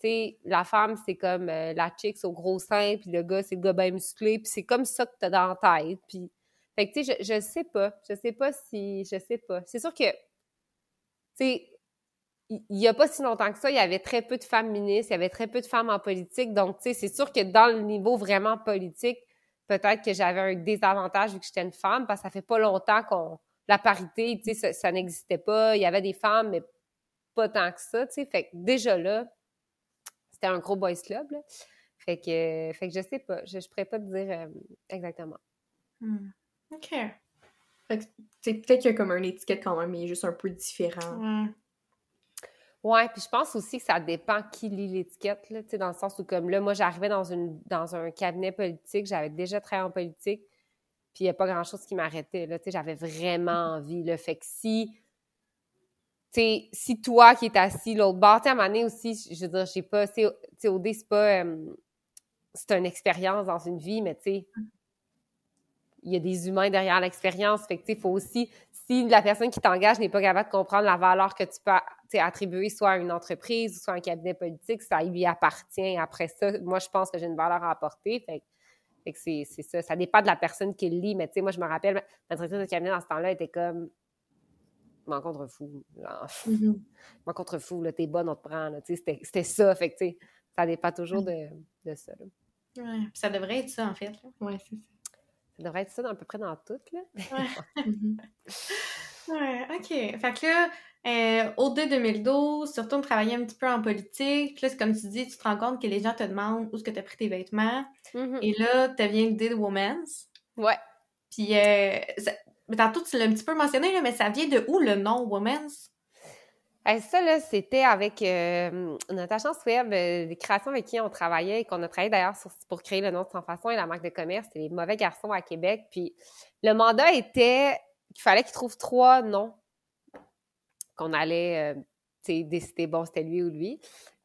sais, la femme, c'est comme euh, la chick au gros sein, puis le gars, c'est le gars bien musclé, puis c'est comme ça que t'as dans la tête. Puis, fait que, tu sais, je, je sais pas. Je sais pas si... Je sais pas. C'est sûr que, tu sais, il il y a pas si longtemps que ça, il y avait très peu de femmes ministres, il y avait très peu de femmes en politique. Donc, tu sais, c'est sûr que dans le niveau vraiment politique, peut-être que j'avais un désavantage vu que j'étais une femme, parce que ça fait pas longtemps qu'on... La parité, tu sais, ça, ça n'existait pas. Il y avait des femmes, mais pas tant que ça, tu sais. Fait que déjà là, c'était un gros boys club, là. Fait que, fait que je sais pas. Je, je pourrais pas te dire euh, exactement. Hmm. OK. Fait que, peut-être qu'il y a comme une étiquette quand même, mais juste un peu différent. Ouais. Ouais, puis je pense aussi que ça dépend qui lit l'étiquette, là, tu sais, dans le sens où, comme là, moi, j'arrivais dans, une, dans un cabinet politique, j'avais déjà travaillé en politique, puis il n'y a pas grand-chose qui m'arrêtait, là, tu sais, j'avais vraiment envie, là, fait que si, tu sais, si toi qui es assis l'autre bord, tu sais, à un moment donné aussi, je veux dire, j'ai pas, tu sais, sais, OD, c'est pas, euh, c'est une expérience dans une vie, mais tu sais, il y a des humains derrière l'expérience. Fait que, tu sais, il faut aussi, si la personne qui t'engage n'est pas capable de comprendre la valeur que tu peux attribuer soit à une entreprise, soit à un cabinet politique, ça lui appartient. Après ça, moi, je pense que j'ai une valeur à apporter. Fait, que- fait que c'est c'est ça. Ça dépend de la personne qui le lit. Mais tu sais, moi, je me rappelle, ma ma directrice de cabinet dans ce temps-là était comme m'en contrefou. Mhm. m'en contrefou, là, t'es bonne, on te prend. là. C'était c'était ça. Fait que, ça dépend toujours de, de ça. là. Ouais. Puis ça devrait être ça, en fait. Ouais, c'est ça. Ça devrait être ça dans- à peu près dans tout. Là. Ouais, OK. Fait que là, euh, au 2012, tu retournes travailler un petit peu en politique. Puis là, c'est comme tu dis, tu te rends compte que les gens te demandent où est-ce que tu as pris tes vêtements. Mhm. Et là, tu viens l'idée de Women's. Ouais. Puis, euh, ça- mais tantôt, tu l'as un petit peu mentionné, là, mais ça vient de où le nom Women's? Ça, là, c'était avec euh, notre agence web, des créations avec qui on travaillait et qu'on a travaillé d'ailleurs pour créer le nom de Sans Façon et la marque de commerce. C'était les mauvais garçons à Québec. Puis le mandat était qu'il fallait qu'ils trouvent trois noms qu'on allait euh, décider, bon, c'était lui ou lui.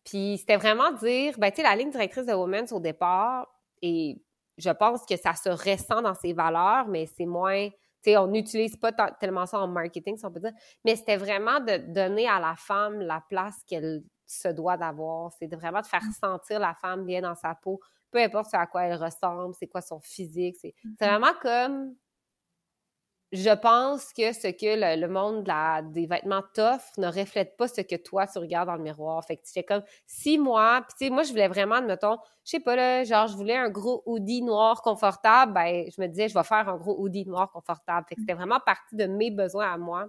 Puis c'était vraiment dire, ben, tu la ligne directrice de Women's au départ, et je pense que ça se ressent dans ses valeurs, mais c'est moins, tu sais, on n'utilise pas tant- tellement ça en marketing, si on peut dire, mais c'était vraiment de donner à la femme la place qu'elle se doit d'avoir. C'est vraiment de faire sentir la femme bien dans sa peau, peu importe ce à quoi elle ressemble, c'est quoi son physique. C'est c'est vraiment comme. Je pense que ce que le, le monde de la- des vêtements t'offre ne reflète pas ce que toi tu regardes dans le miroir. Fait que tu fais comme si moi, puis tu sais, moi je voulais vraiment, mettons, je sais pas là, genre je voulais un gros hoodie noir confortable, ben je me disais je vais faire un gros hoodie noir confortable. Fait que c'était vraiment partie de mes besoins à moi.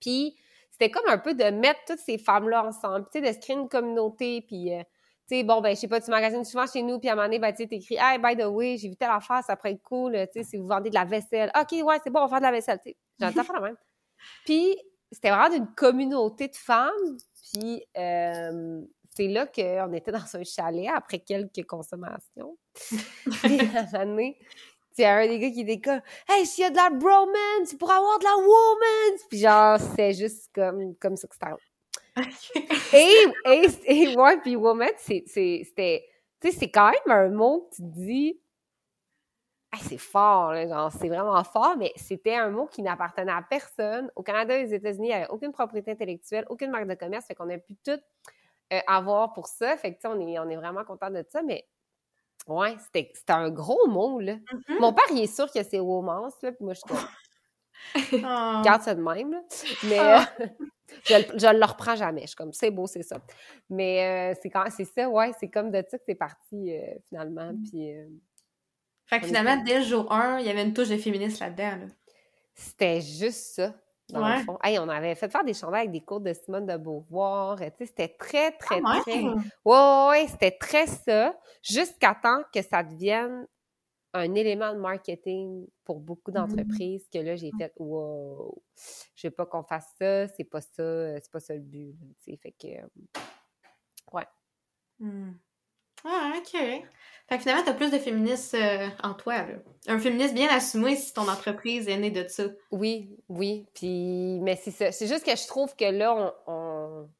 Puis c'était comme un peu de mettre toutes ces femmes-là ensemble, tu sais, de se créer une communauté, puis euh, tu sais, bon, ben, je sais pas, tu magasines souvent chez nous, puis à un moment donné, ben, tu sais, t'écris, hey, by the way, j'ai vu telle affaire, ça pourrait être cool, tu sais, si vous vendez de la vaisselle. OK, ouais, c'est bon, on va faire de la vaisselle, tu sais. J'ai envie de faire la même. Puis, c'était vraiment d'une communauté de femmes, puis euh, c'est là qu'on était dans un chalet après quelques consommations. puis, à un moment donné, il y a un des gars qui comme Hey, s'il y a de la bromance, tu pourras avoir de la woman! Puis genre, c'est juste comme, comme ça que c'était. et, et, et ouais, puis woman, c'était. Tu sais, c'est quand même un mot que tu dis. c'est fort, là, genre, c'est vraiment fort, mais c'était un mot qui n'appartenait à personne. Au Canada et aux États-Unis, il n'y avait aucune propriété intellectuelle, aucune marque de commerce, fait qu'on a pu tout euh, avoir pour ça. Fait que, tu sais, on est, on est vraiment content de ça, mais ouais, c'était un gros mot, là. Mm-hmm. Mon père, il est sûr que c'est romance, là, puis moi, je suis comme... oh. Garde ça de même, là. Mais... Je, je le reprends jamais. Je suis comme, c'est beau, c'est ça. Mais euh, c'est quand c'est ça, ouais, c'est comme de ça que c'est parti, euh, finalement. Mm. Puis, euh, fait que finalement, dès le jour 1, il y avait une touche de féministe là-dedans. Là. C'était juste ça. Dans le fond. Hey, on avait fait faire des chandails avec des cours de Simone de Beauvoir. Tu sais, c'était très, très, ah, très. Ouais, ouais, c'était très ça. Jusqu'à temps que ça devienne un élément de marketing pour beaucoup Mmh. d'entreprises que là, j'ai fait Wow, je veux pas qu'on fasse ça, c'est pas ça, c'est pas ça le but. Tu sais, fait que. Ouais. Mmh. Ah, OK. Fait que finalement, t'as plus de féministes euh, en toi, là. Un féministe bien assumé si ton entreprise est née de ça. Oui, oui. Puis, mais c'est ça. C'est juste que je trouve que là, on. on...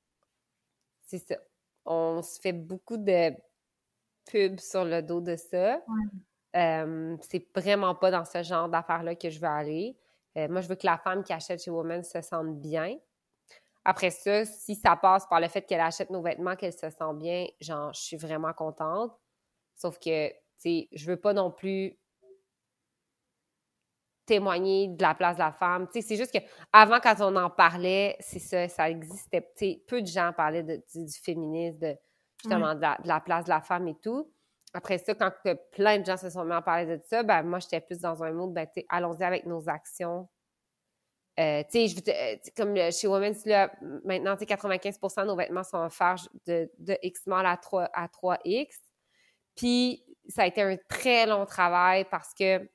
C'est ça. On se fait beaucoup de pubs sur le dos de ça. Ouais. Euh, c'est vraiment pas dans ce genre d'affaires-là que je veux aller. Euh, moi, je veux que la femme qui achète chez Woman se sente bien. Après ça, si ça passe par le fait qu'elle achète nos vêtements, qu'elle se sent bien, genre, je suis vraiment contente. Sauf que, tu sais, je veux pas non plus témoigner de la place de la femme. Tu sais, c'est juste que avant quand on en parlait, c'est ça, ça existait. Tu sais, peu de gens parlaient de, du, du, féminisme, de, justement, ouais. de, la, de, la, place de la femme et tout. Après ça, quand plein de gens se sont mis à parler de ça, ben moi, j'étais plus dans un mode, ben, allons-y avec nos actions. Euh, je comme chez Women's, là, maintenant, tu sais, 95% de nos vêtements sont offerts de, de X small à 3, à 3X. Puis, ça a été un très long travail parce que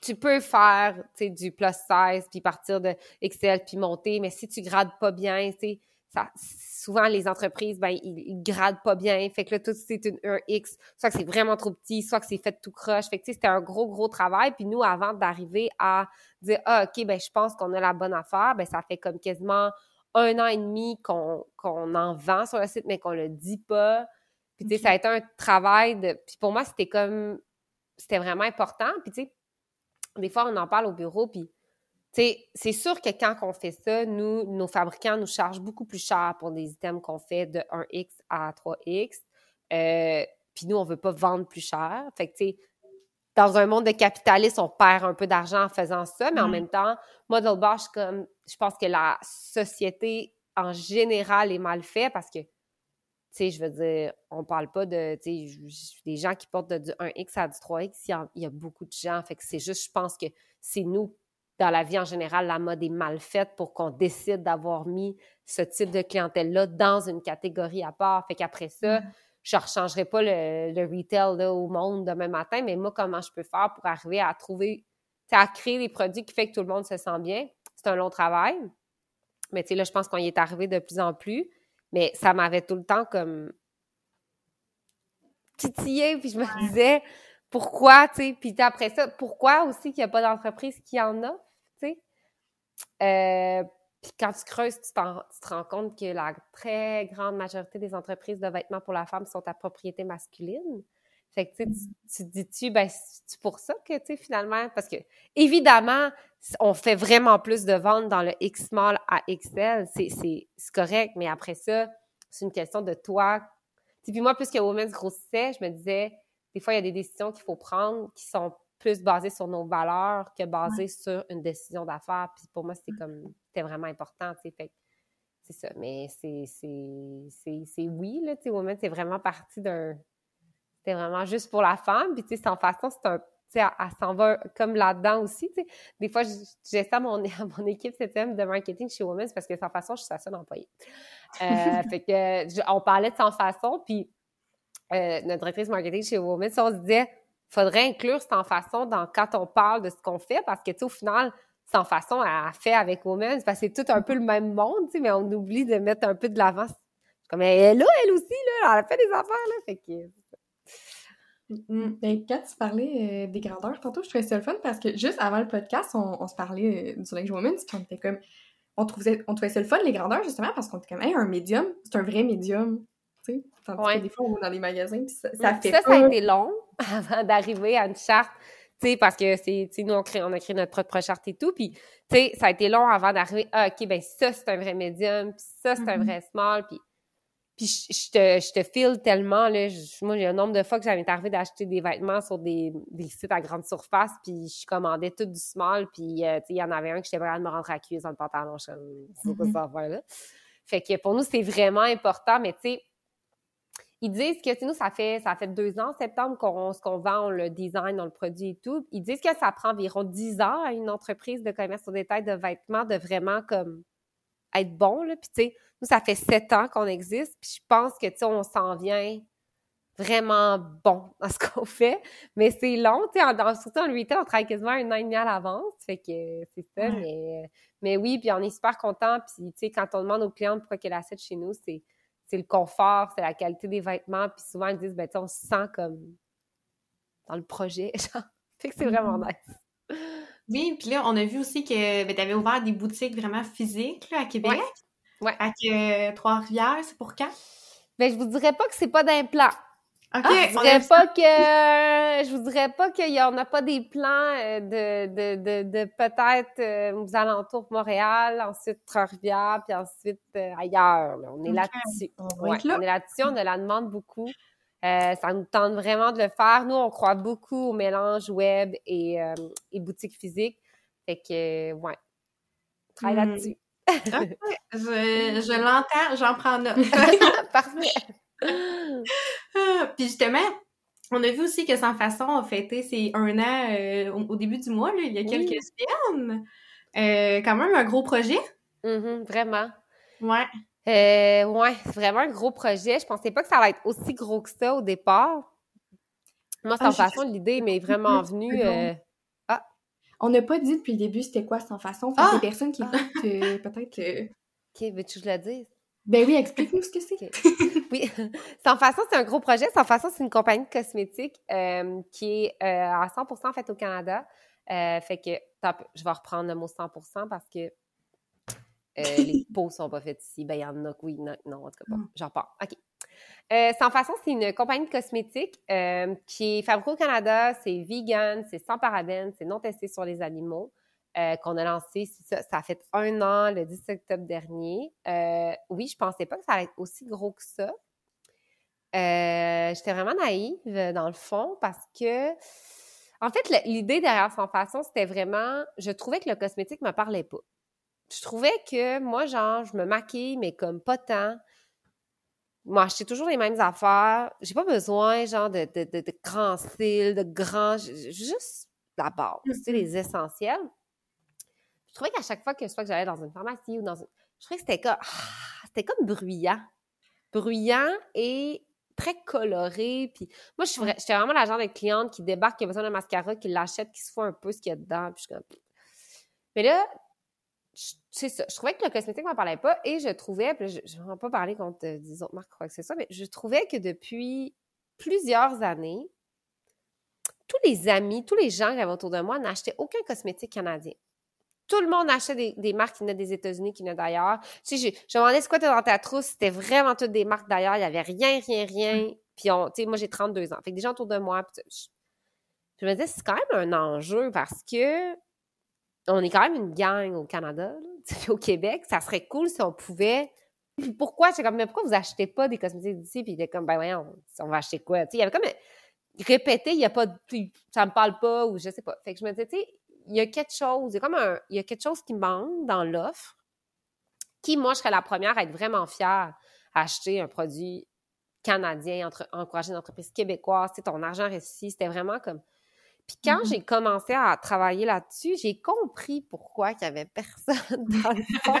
tu peux faire, du plus size, puis partir de XL, puis monter, mais si tu grades pas bien, tu sais, ça, souvent, les entreprises, ben, ils, ils, gradent pas bien. Fait que là, tout, c'est une, un X. Soit que c'est vraiment trop petit, soit que c'est fait tout croche. Fait que, tu sais, c'était un gros, gros travail. Puis nous, avant d'arriver à dire, ah, OK, ben, je pense qu'on a la bonne affaire, ben, ça fait comme quasiment un an et demi qu'on qu'on en vend sur le site, mais qu'on le dit pas. Puis, tu sais, okay. ça a été un travail de... Puis pour moi, c'était comme... C'était vraiment important. Puis, tu sais, des fois, on en parle au bureau, puis c'est sûr que quand on fait ça, nous, nos fabricants nous chargent beaucoup plus cher pour des items qu'on fait de 1X à 3X. Euh, puis nous, on veut pas vendre plus cher. Fait que, tu sais, dans un monde de capitalistes, on perd un peu d'argent en faisant ça, mais en même temps, Model Bosch, comme, je pense que la société en général est mal faite parce que, tu sais, je veux dire, on parle pas de, tu sais, des gens qui portent de, du 1X à du 3X, il y y a beaucoup de gens. Fait que c'est juste, je pense que c'est nous dans la vie en général, la mode est mal faite pour qu'on décide d'avoir mis ce type de clientèle-là dans une catégorie à part. Fait qu'après ça, mmh. je ne rechangerai pas le, le retail là, au monde demain matin, mais moi, comment je peux faire pour arriver à trouver, à créer des produits qui font que tout le monde se sent bien? C'est un long travail. Mais tu sais, là, je pense qu'on y est arrivé de plus en plus. Mais ça m'avait tout le temps comme titillé, puis je me disais, pourquoi, tu sais, puis après ça, pourquoi aussi qu'il n'y a pas d'entreprise qui en a? Euh, puis quand tu creuses, tu, te rends compte que la très grande majorité des entreprises de vêtements pour la femme sont à propriété masculine. Fait que, tu, te dis-tu, ben, c'est pour ça que, tu sais, finalement, parce que, évidemment, on fait vraiment plus de ventes dans le X small à XL, c'est correct, mais après ça, c'est une question de toi. Puis moi, plus que Women's grossissait, je me disais, des fois, il y a des décisions qu'il faut prendre qui sont plus basées sur nos valeurs que ouais. sur une décision d'affaires. Puis pour moi, c'était comme, c'était vraiment important, tu sais. C'est ça. Mais c'est, c'est, oui, là, tu sais, Women, c'est vraiment parti d'un, c'était vraiment juste pour la femme. Puis, tu sais, sans façon, c'est un, tu sais, elle, elle s'en va comme là-dedans aussi, tu sais. Des fois, j'ai ça à mon, à mon équipe septième de marketing chez Women, parce que sans façon, je suis sa seule employée. Euh, fait que, on parlait de sans façon, puis euh, notre directrice marketing chez Women, on se disait, faudrait inclure cette façon dans quand on parle de ce qu'on fait, parce que, tu sais, au final, cette façon à fait avec Women, parce que c'est tout un peu le même monde, tu sais, mais on oublie de mettre un peu de l'avant. Comme elle là, elle aussi, là, elle a fait des affaires, là, fait que... Mm. Ben, quand tu parlais euh, des grandeurs, tantôt, je trouvais ça le fun parce que juste avant le podcast, on, se parlait euh, du Linge puis on comme. On trouvait, on trouvait ça le fun, les grandeurs, justement, parce qu'on était comme, hey, un médium, c'est un vrai médium. Sais, que des fois, on va dans les magasins, puis ça, ça fait. Ça, ça a été long avant d'arriver à une charte. Tu sais, parce que c'est, sais, nous, on, crée, on a créé notre propre charte et tout, puis, tu sais, ça a été long avant d'arriver, ah, OK, ben ça, c'est un vrai médium, puis ça, c'est un mm-hmm. vrai small, puis puis je, te, je te file tellement, là. moi, j'ai un nombre de fois que j'avais arrivé d'acheter des vêtements sur des, des, sites à grande surface, puis je commandais tout du small, puis euh, il y en avait un que j'étais prête de me rendre à cuire dans le pantalon. Je c'est pas ça là. Fait que pour nous, c'est vraiment important, mais tu sais, ils disent que nous, ça fait ça fait deux ans, septembre, qu'on qu'on vend, le design, on le produit et tout. Ils disent que ça prend environ dix ans à une entreprise de commerce au détail de vêtements de vraiment comme être bon. Là. Puis, tu sais, nous, ça fait sept ans qu'on existe. Puis, je pense que, tu sais, on s'en vient vraiment bon dans ce qu'on fait. Mais c'est long, tu sais, surtout en retail, on travaille quasiment un an et demi à l'avance. Fait que c'est ça, mais, mais oui, puis on est super content. Puis, tu sais, quand on demande aux clients pourquoi qu'elle achètent chez nous, c'est c'est le confort, c'est la qualité des vêtements. Puis souvent, ils disent, ben, tu on se sent comme dans le projet. Genre. Fait que c'est vraiment mm-hmm. nice. Oui, puis là, on a vu aussi que ben, tu avais ouvert des boutiques vraiment physiques là, à Québec. Ouais. À euh, Trois-Rivières, c'est pour quand? Ben, je vous dirais pas que c'est pas d'implant. OK. Ah, je vous dirais pas que je vous dirais pas qu'il y en a pas des plans euh, de, de, de, de peut-être euh, aux alentours de Montréal, ensuite Trois-Rivières, puis ensuite ailleurs. On est là-dessus. On, ouais, on est là-dessus, on la demande beaucoup. Euh, ça nous tente vraiment de le faire. Nous, on croit beaucoup au mélange web et, euh, et boutique physique. Fait que, ouais, on travaille hmm. là-dessus. je, je l'entends, j'en prends note. Parfait. Puis justement, on a vu aussi que Sans Façon a fêté ses un an euh, au, début du mois, là, il y a quelques semaines. quand même un gros projet. Mm-hmm, vraiment. Ouais. Euh, ouais, c'est vraiment un gros projet. Je pensais pas que ça allait être aussi gros que ça au départ. Moi, sans ah, façon, l'idée m'est vraiment venue. Euh... Ah. On n'a pas dit depuis le début c'était quoi sans façon. Ah! des personnes qui ah! euh, peut-être. Euh, ok, veux-tu que je le dise? Ben oui, explique-nous ce que c'est. oui, Sans façon, c'est un gros projet. Sans façon, c'est une compagnie de cosmétiques euh, qui est à 100% faite au Canada. fait que, je vais reprendre le mot 100% parce que euh, les peaux sont pas faites ici. Ben, il y en a oui, non, non, en tout cas pas. Hmm. J'en parle. OK. Euh, sans façon, c'est une compagnie de cosmétiques euh, qui est fabriquée au Canada. C'est vegan, c'est sans parabènes, c'est non testé sur les animaux. Qu'on a lancé, ça, ça a fait un an, le 10 octobre dernier. oui, je pensais pas que ça allait être aussi gros que ça. J'étais vraiment naïve, dans le fond, parce que, en fait, l'idée derrière Sans Façon, c'était vraiment, je trouvais que le cosmétique me parlait pas je trouvais que moi, genre, je me maquille, mais comme pas tant. Moi, acheter toujours les mêmes affaires. J'ai pas besoin, genre, de, de, de, grands styles, de grands. Juste la base, tu sais, les essentiels. Je trouvais qu'à chaque fois que, soit que j'allais dans une pharmacie ou dans une. Je trouvais que c'était comme. Ah, c'était comme bruyant. Bruyant et très coloré. Puis moi, je j'étais vraiment la genre de cliente qui débarque, qui a besoin d'un mascara, qui l'achète, qui se fout un peu ce qu'il y a dedans. Puis je comme... Mais là, c'est ça. Je trouvais que le cosmétique m'en parlait pas et je trouvais, je ne vais pas parler contre des autres marques quoi que ce soit, mais je trouvais que depuis plusieurs années, tous les amis, tous les gens qui avaient autour de moi n'achetaient aucun cosmétique canadien. Tout le monde achetait des, marques qui venaient des États-Unis, qui venaient d'ailleurs. Tu sais, je, je, me demandais ce quoi dans ta trousse, c'était vraiment toutes des marques d'ailleurs, il n'y avait rien, rien, rien. Mm. Puis, on, tu sais, moi, j'ai 32 ans. Fait que des gens autour de moi, je, je me disais, c'est quand même un enjeu parce que on est quand même une gang au Canada, au Québec. Ça serait cool si on pouvait. Puis pourquoi? C'est comme, mais pourquoi vous achetez pas des cosmétiques d'ici? Puis il était comme, ben voyons, on va acheter quoi? il y avait comme répété, il n'y a pas de. Ça me parle pas, ou je sais pas. Fait que je me disais, tu sais, il y a quelque chose, il y a comme un. Il y a quelque chose qui manque dans l'offre, qui, moi, je serais la première à être vraiment fière à acheter un produit canadien, entre, encourager une entreprise québécoise, tu sais, ton argent ici. C'était vraiment comme puis quand mm-hmm. j'ai commencé à travailler là-dessus, j'ai compris pourquoi il n'y avait personne dans le fond.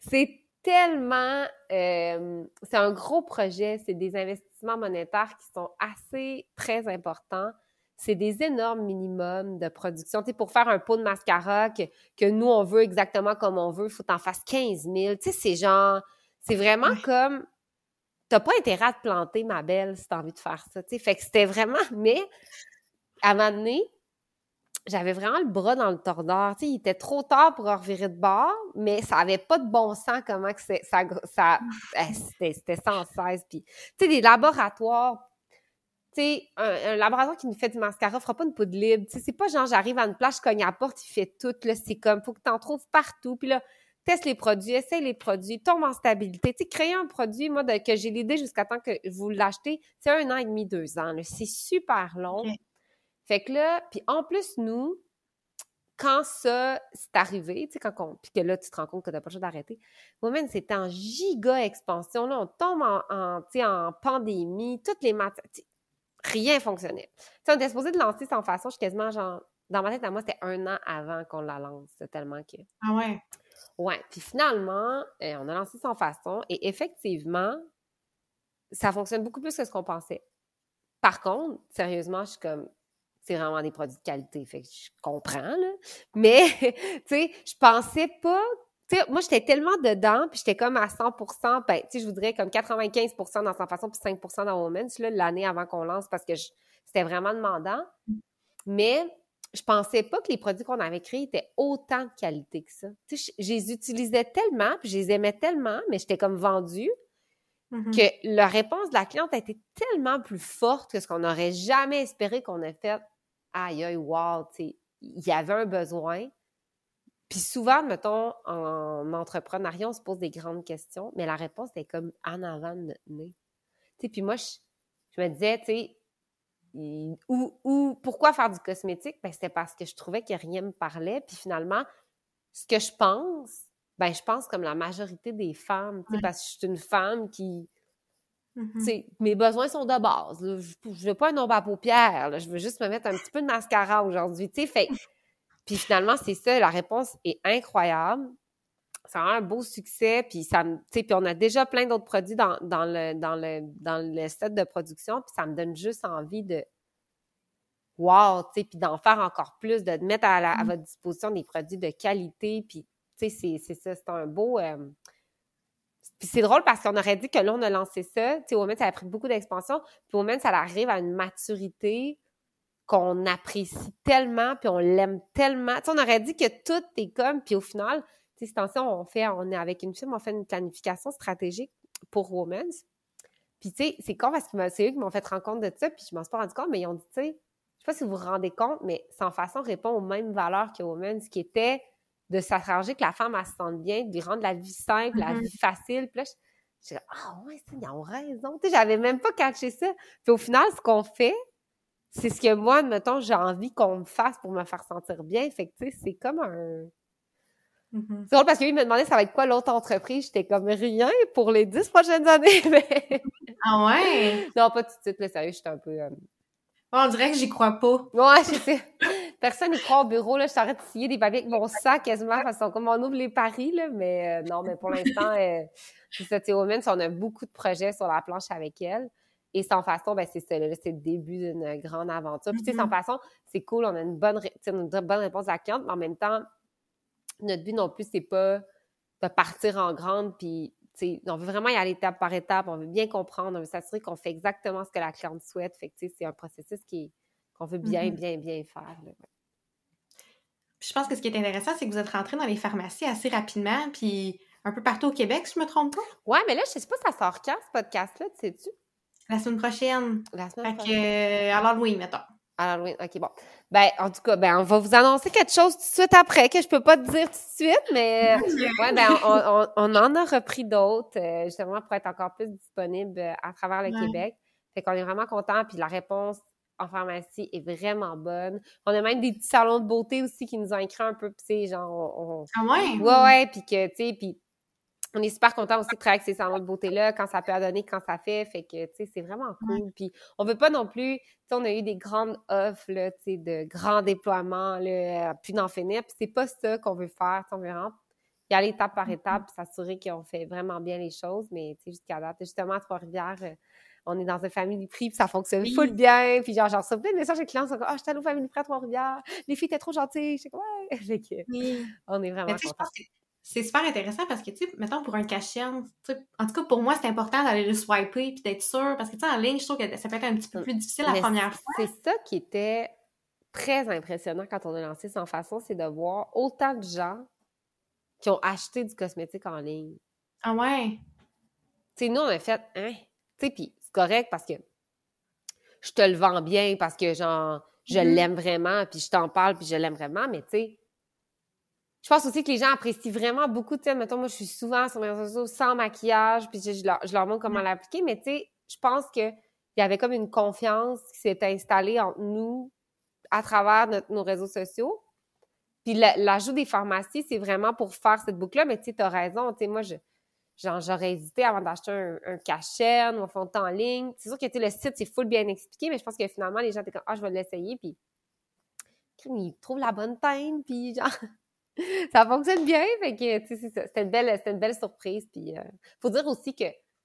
c'est tellement... euh, c'est un gros projet, c'est des investissements monétaires qui sont assez très importants. C'est des énormes minimums de production. Tu pour faire un pot de mascara que, que nous, on veut exactement comme on veut, il faut que t'en fasses 15 000. Tu sais, c'est genre... C'est vraiment Ouais. comme... T'as pas intérêt à te planter, ma belle, si t'as envie de faire ça. Tu fait que c'était vraiment... Mais, à un moment donné, j'avais vraiment le bras dans le tordeur. Tu sais, il était trop tard pour revirer de bord, mais ça avait pas de bon sens comment que ça... ça eh, c'était, sans cesse. Puis, tu sais, des laboratoires tu sais, un, un laboratoire qui nous fait du mascara fera pas une poudre libre. Tu sais, c'est pas genre j'arrive à une place, je cogne à la porte, il fait tout. Là, c'est comme, faut que tu en trouves partout. Puis là, teste les produits, essaye les produits, tombe en stabilité. Tu sais, créer un produit, moi, de- que j'ai l'idée jusqu'à temps que vous l'achetez, c'est un an et demi, deux ans. C'est super long. Fait que là, puis en plus, nous, quand ça c'est arrivé, tu sais, quand on, puis que là, tu te rends compte que t'as pas le choix d'arrêter, Women, c'était en giga expansion. Là, on tombe en, en, tu pandémie, toutes les matières, tu rien fonctionnait. On était supposé de lancer sans façon, je suis quasiment genre, dans ma tête à moi, c'était un an avant qu'on la lance, tellement que... Ah ouais. Ouais, puis finalement, euh, on a lancé sans façon et effectivement, ça fonctionne beaucoup plus que ce qu'on pensait. Par contre, sérieusement, je suis comme, c'est vraiment des produits de qualité, fait que je comprends, là. Mais, tu sais, je pensais pas, sais, moi, j'étais tellement dedans, puis j'étais comme à 100 ben, tu sais, je voudrais comme 95% dans sans façon, puis 5% dans Women's, là, l'année avant qu'on lance, parce que c'était vraiment demandant. Mais je pensais pas que les produits qu'on avait créés étaient autant de qualité que ça. Tu sais, je je les utilisais tellement, puis je les aimais tellement, mais j'étais comme vendue Mhm. que la réponse de la cliente a été tellement plus forte que ce qu'on n'aurait jamais espéré qu'on ait fait. Aïe, aïe, wow, tu sais, il y avait un besoin. Puis souvent, mettons, en entrepreneuriat, on se pose des grandes questions, mais la réponse est comme en avant de notre nez. Tu sais, puis moi, je, je me disais, tu sais, ou, ou pourquoi faire du cosmétique? Ben, c'était parce que je trouvais que rien me parlait. Puis finalement, ce que je pense, ben, je pense comme la majorité des femmes, Ouais. parce que je suis une femme qui, tu sais, mes besoins sont de base. là. Je, je veux pas un ombre à paupières. là. Je veux juste me mettre un petit peu de mascara aujourd'hui. Fait. Puis finalement, c'est ça. La réponse est incroyable. Ça a un beau succès. Puis ça me- puis on a déjà plein d'autres produits dans, dans le dans le dans le set de production. Puis ça me donne juste envie de wow, tu sais, puis d'en faire encore plus, de mettre à, la- à votre disposition des produits de qualité. Puis tu sais, c'est c'est ça, c'est un beau. euh, puis c'est drôle parce qu'on aurait dit que là, on a lancé ça. Tu sais, Women, ça a pris beaucoup d'expansion. Puis Women, ça arrive à une maturité qu'on apprécie tellement, puis on l'aime tellement. Tu sais, on aurait dit que tout est comme, puis au final, tu sais, on fait, on est avec une firme, on fait une planification stratégique pour Women's. Puis tu sais, c'est con parce que c'est eux qui m'ont fait rendre compte de ça, puis je m'en suis pas rendu compte, mais ils ont dit, tu sais, je sais pas si vous vous rendez compte, mais sans façon répond aux mêmes valeurs que Women's, qui était de s'arranger que la femme, elle se sente bien, de lui rendre la vie simple, la Mhm. vie facile. Puis là, je- dit, ah ouais, ça, ils ont raison. Tu sais, j'avais même pas catché ça. Puis au final, ce qu'on fait, c'est ce que moi, mettons, j'ai envie qu'on me fasse pour me faire sentir bien. Fait que, tu sais, c'est comme un... Mhm. C'est drôle parce que lui, il me demandait ça va être quoi l'autre entreprise. J'étais comme rien pour les dix prochaines années. Mais Ah ouais? non, pas tout de suite, là, sérieux, j'étais un peu... euh, On dirait que j'y crois pas. Ouais, je sais. Personne n'y croit au bureau, là. Je t'arrête de scier des papiers avec mon sac quasiment, qu'on comme on ouvre les paris, là. Mais euh, non, mais pour l'instant, euh, c'est ça, Women, on a beaucoup de projets sur la planche avec elle. Et sans façon, ben c'est ça, là, c'est le début d'une grande aventure. Puis, tu sais, sans Mhm. façon, c'est cool, on a une bonne, ré- une bonne réponse à la cliente, mais en même temps, notre but non plus, c'est pas de partir en grande, puis, tu sais, on veut vraiment y aller étape par étape, on veut bien comprendre, on veut s'assurer qu'on fait exactement ce que la cliente souhaite. Fait que, tu sais, c'est un processus qui qu'on veut bien, Mhm. bien, bien faire. là. Puis je pense que ce qui est intéressant, c'est que vous êtes rentré dans les pharmacies assez rapidement, puis un peu partout au Québec, si je me trompe pas? Ouais, mais là, je sais pas, ça sort quand, ce podcast-là, tu sais-tu? La semaine prochaine. La semaine que, prochaine. euh, à l'Halloween, mettons. À l'Halloween, OK, bon. Ben, en tout cas, ben, on va vous annoncer quelque chose tout de suite après que je peux pas te dire tout de suite, mais ouais, ben, on, on, on en a repris d'autres, euh, justement, pour être encore plus disponible euh, à travers le Ouais. Québec. Fait qu'on est vraiment content, puis la réponse en pharmacie est vraiment bonne. On a même des petits salons de beauté aussi qui nous ont écrit un peu, tu sais, genre, on, on- Ah ouais? Ouais, ouais, puis que, tu sais, puis on est super content aussi de travailler avec ces salons de beauté-là, quand ça peut donner, quand ça fait, fait que, tu sais, c'est vraiment cool. Puis on veut pas non plus, tu sais, on a eu des grandes offres, là, tu sais, de grands déploiements, là, puis d'en finir, puis c'est pas ça qu'on veut faire, sais, on veut vraiment y aller étape par étape, puis s'assurer qu'on fait vraiment bien les choses. Mais, tu sais, jusqu'à date, justement, à Trois-Rivières, euh, on est dans une famille prix, puis ça fonctionne Oui. full bien. Puis genre, j'en reçois plein de messages des clients, sont comme « Ah, je suis allée au famille prix à Trois-Rivières, les filles étaient trop gentilles. » Je comme « Ouais! » Fait que, Oui. on est vraiment sais, contents. C'est super intéressant parce que, tu sais, mettons pour un cachet, en tout cas, pour moi, c'est important d'aller le swiper puis d'être sûr parce que, tu sais, en ligne, je trouve que ça peut être un petit peu plus difficile la Mais première fois. C'est ça qui était très impressionnant quand on a lancé Sans Façon, c'est de voir autant de gens qui ont acheté du cosmétique en ligne. Ah ouais? Tu sais, nous, on a fait, hein? Tu sais, puis c'est correct parce que je te le vends bien, parce que, genre, je Mhm. l'aime vraiment, puis je t'en parle, puis je l'aime vraiment, mais tu sais, je pense aussi que les gens apprécient vraiment beaucoup, tu sais, mettons, moi, je suis souvent sur mes réseaux sociaux sans maquillage, puis je, je leur, je leur montre comment l'appliquer, mais tu sais, je pense que il y avait comme une confiance qui s'est installée entre nous à travers notre- nos réseaux sociaux. Puis la- l'ajout des pharmacies, c'est vraiment pour faire cette boucle-là, mais tu sais, t'as raison, tu sais, moi, je, genre, j'aurais hésité avant d'acheter un, un cachet ou un fond de en ligne. C'est sûr que, tu sais, le site, c'est full bien expliqué, mais je pense que finalement, les gens étaient comme, ah, je vais l'essayer, puis ils trouvent la bonne teinte, puis genre, ça fonctionne bien, fait que, c'est ça. C'était une belle, c'était une belle surprise, puis euh, faut dire aussi que,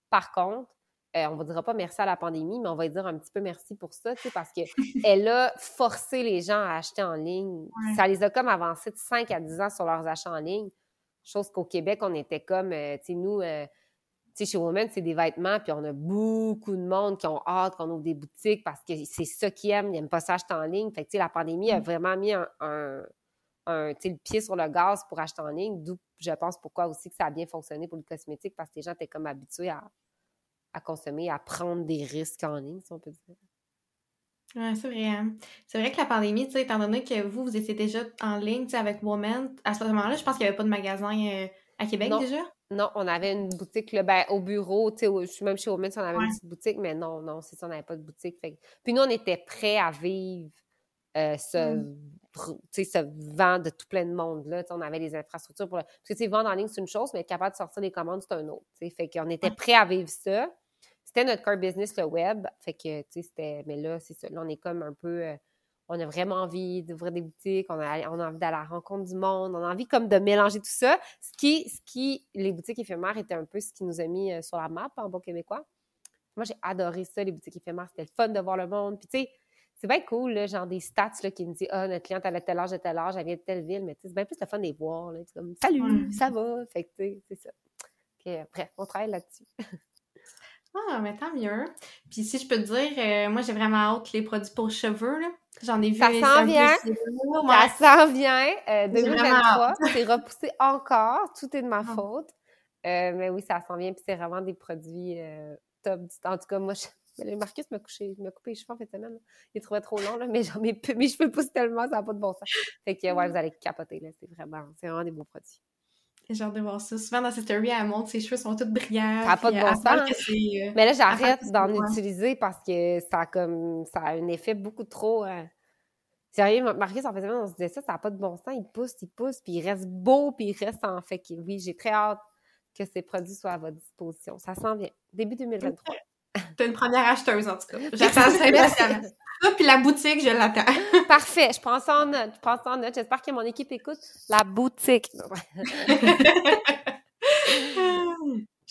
par contre, euh, on va dira pas merci à la pandémie, mais on va dire un petit peu merci pour ça, parce que elle a forcé les gens à acheter en ligne. Ouais. Ça les a comme avancé de 5 à 10 ans sur leurs achats en ligne. Chose qu'au Québec, on était comme, euh, tu sais, nous, euh, tu sais, chez Women, c'est des vêtements, puis on a beaucoup de monde qui ont hâte qu'on ouvre des boutiques parce que c'est ça qu'ils aiment, ils n'aiment pas s'acheter en ligne. Fait que, tu sais, la pandémie a vraiment mis un, un, un, le pied sur le gaz pour acheter en ligne, d'où, je pense, pourquoi aussi que ça a bien fonctionné pour le cosmétique, parce que les gens étaient comme habitués à, à consommer, à prendre des risques en ligne, si on peut dire. Ouais, c'est vrai. hein. C'est vrai que la pandémie, étant donné que vous, vous étiez déjà en ligne, avec Woman, à ce moment-là, je pense qu'il n'y avait pas de magasin euh, à Québec Non. déjà? Non, on avait une boutique là, ben, au bureau, tu sais, au- je suis même chez Women's, on avait Ouais. une petite boutique, mais non, non, c'est ça, on n'avait pas de boutique. Fait Puis nous, on était prêts à vivre euh, ce, Mm. Ce vent de tout plein de monde. Là. On avait les infrastructures pour le... Parce que tu sais, vendre en ligne, c'est une chose, mais être capable de sortir les commandes, c'est un autre. tu sais. Fait qu'on était prêts à vivre ça. C'était notre core business, le web. Fait que, c'était... Mais là, c'est ça. Là, on est comme un peu... euh, on a vraiment envie d'ouvrir des boutiques, on a, on a envie d'aller à la rencontre du monde, on a envie comme de mélanger tout ça. Ce qui, ce qui, les boutiques éphémères étaient un peu ce qui nous a mis euh, sur la map en bon québécois. Moi, j'ai adoré ça, les boutiques éphémères. C'était le fun de voir le monde. Puis, tu sais, c'est bien cool, là, genre des stats là, qui me disent Ah, notre cliente, elle a tel âge, de tel âge, elle vient de telle ville. Mais tu sais, c'est bien plus le fun de les voir. Là. Comme Salut, ça va. Fait que, c'est ça. Euh, bref, on travaille là-dessus. Ah, mais tant mieux. Puis si je peux te dire, euh, moi, j'ai vraiment hâte les produits pour cheveux, là. J'en ai vu. Ça s'en vient. Ça s'en vient. Euh, J'ai 2023, c'est repoussé encore. Tout est de ma Ah. faute. Euh, mais oui, ça s'en vient. Puis c'est vraiment des produits euh, top. En tout cas, moi, je... mais là, Marcus m'a couché, m'a coupé les cheveux en fait semaine. là. Il trouvait trop long, là, mais genre, mes, cheveux poussent tellement, ça n'a pas de bon sens. Fait que, ouais, vous allez capoter, là. C'est vraiment, c'est vraiment des beaux produits. J'ai hâte de voir ça. Souvent, dans ses stories, elle montre ses cheveux sont tous brillants. Ça a pas de bon sens. euh, Mais là, j'arrête d'en moi. utiliser parce que ça a comme, ça a un effet beaucoup trop. euh, Sérieux, Mar- Marcus, en fait, on se disait ça, ça n'a pas de bon sens. Il pousse, il pousse, puis il reste beau, puis il reste en fait. Oui, j'ai très hâte que ces produits soient à votre disposition. Ça s'en vient. Début 2023. T'es une première acheteuse, en tout cas. J'attends ça Merci. impatiemment. Ça, puis la boutique, je l'attends. Parfait, je prends ça en note. Je prends ça en note. J'espère que mon équipe écoute la boutique.